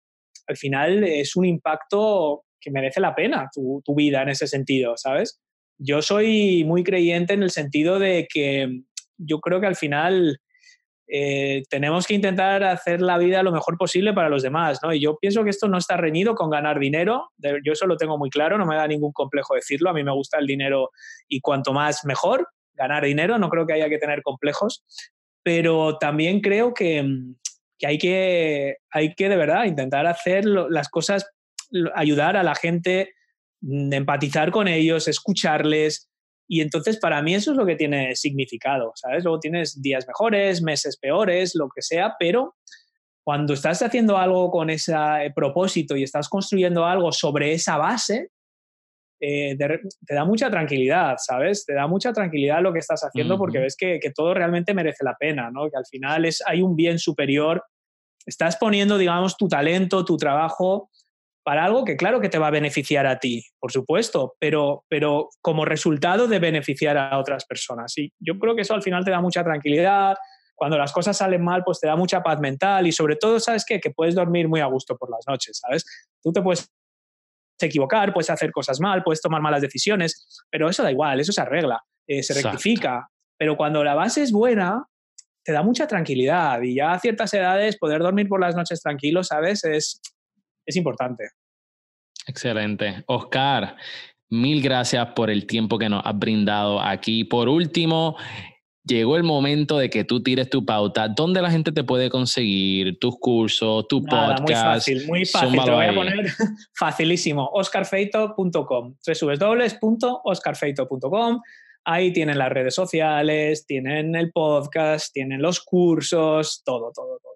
[SPEAKER 3] al final es un impacto que merece la pena tu, tu vida en ese sentido, ¿sabes? Yo soy muy creyente en el sentido de que yo creo que al final eh, tenemos que intentar hacer la vida lo mejor posible para los demás, ¿no? Y yo pienso que esto no está reñido con ganar dinero, yo eso lo tengo muy claro, no me da ningún complejo decirlo, a mí me gusta el dinero y cuanto más mejor, ganar dinero, no creo que haya que tener complejos, pero también creo que, que hay, que hay que de verdad intentar hacer las cosas, ayudar a la gente, mm, empatizar con ellos, escucharles, y entonces para mí eso es lo que tiene significado, ¿sabes? Luego tienes días mejores, meses peores, lo que sea, pero cuando estás haciendo algo con ese propósito y estás construyendo algo sobre esa base, eh, te, da mucha tranquilidad, ¿sabes? Te da mucha tranquilidad lo que estás haciendo porque ves que, que, todo realmente merece la pena, ¿no? Que al final es, hay un bien superior. Estás poniendo, digamos, tu talento, tu trabajo para algo que claro que te va a beneficiar a ti, por supuesto, pero, pero como resultado de beneficiar a otras personas. Y yo creo que eso al final te da mucha tranquilidad. Cuando las cosas salen mal, pues te da mucha paz mental y sobre todo, ¿sabes qué? Que puedes dormir muy a gusto por las noches, ¿sabes? Tú te puedes equivocar, puedes hacer cosas mal, puedes tomar malas decisiones, pero eso da igual, eso se arregla, eh, se rectifica. Pero cuando la base es buena, te da mucha tranquilidad y ya a ciertas edades poder dormir por las noches tranquilo, ¿sabes? Es, es importante.
[SPEAKER 1] Excelente. Oscar, mil gracias por el tiempo que nos has brindado aquí. Por último, llegó el momento de que tú tires tu pauta. ¿Dónde la gente te puede conseguir tus cursos, tu podcast? Muy
[SPEAKER 3] fácil, muy fácil. Te voy a poner facilísimo. oscarfeito.com. www.oscarfeito.com. Ahí tienen las redes sociales, tienen el podcast, tienen los cursos, todo, todo, todo.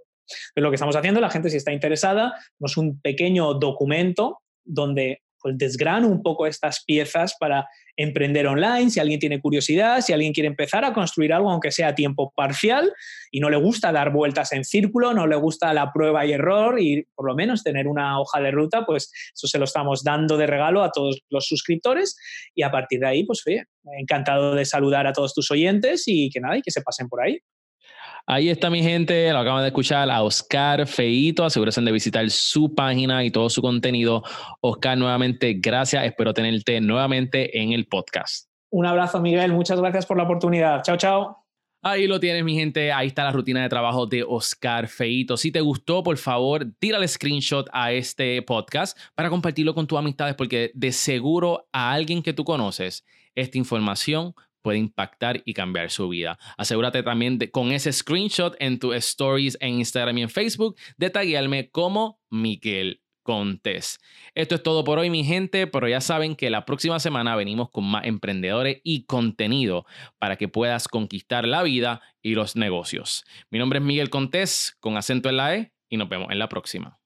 [SPEAKER 3] Pero lo que estamos haciendo, la gente si está interesada, es un pequeño documento donde pues desgrano un poco estas piezas para emprender online, si alguien tiene curiosidad, si alguien quiere empezar a construir algo, aunque sea a tiempo parcial, y no le gusta dar vueltas en círculo, no le gusta la prueba y error, y por lo menos tener una hoja de ruta, pues eso se lo estamos dando de regalo a todos los suscriptores, y a partir de ahí, pues oye, encantado de saludar a todos tus oyentes y que nada, y que se pasen por ahí.
[SPEAKER 1] Ahí está mi gente, lo acaban de escuchar a Oscar Feito. Asegúrense de visitar su página y todo su contenido. Oscar, nuevamente, gracias. Espero tenerte nuevamente en el podcast.
[SPEAKER 3] Un abrazo, Miguel. Muchas gracias por la oportunidad. Chao, chao.
[SPEAKER 1] Ahí lo tienes, mi gente. Ahí está la rutina de trabajo de Oscar Feito. Si te gustó, por favor, tírale screenshot a este podcast para compartirlo con tus amistades, porque de seguro a alguien que tú conoces, esta información puede impactar y cambiar su vida. Asegúrate también de, con ese screenshot en tus stories en Instagram y en Facebook de taguearme como Miguel Contes. Esto es todo por hoy, mi gente, pero ya saben que la próxima semana venimos con más emprendedores y contenido para que puedas conquistar la vida y los negocios. Mi nombre es Miguel Contés, con acento en la E, y nos vemos en la próxima.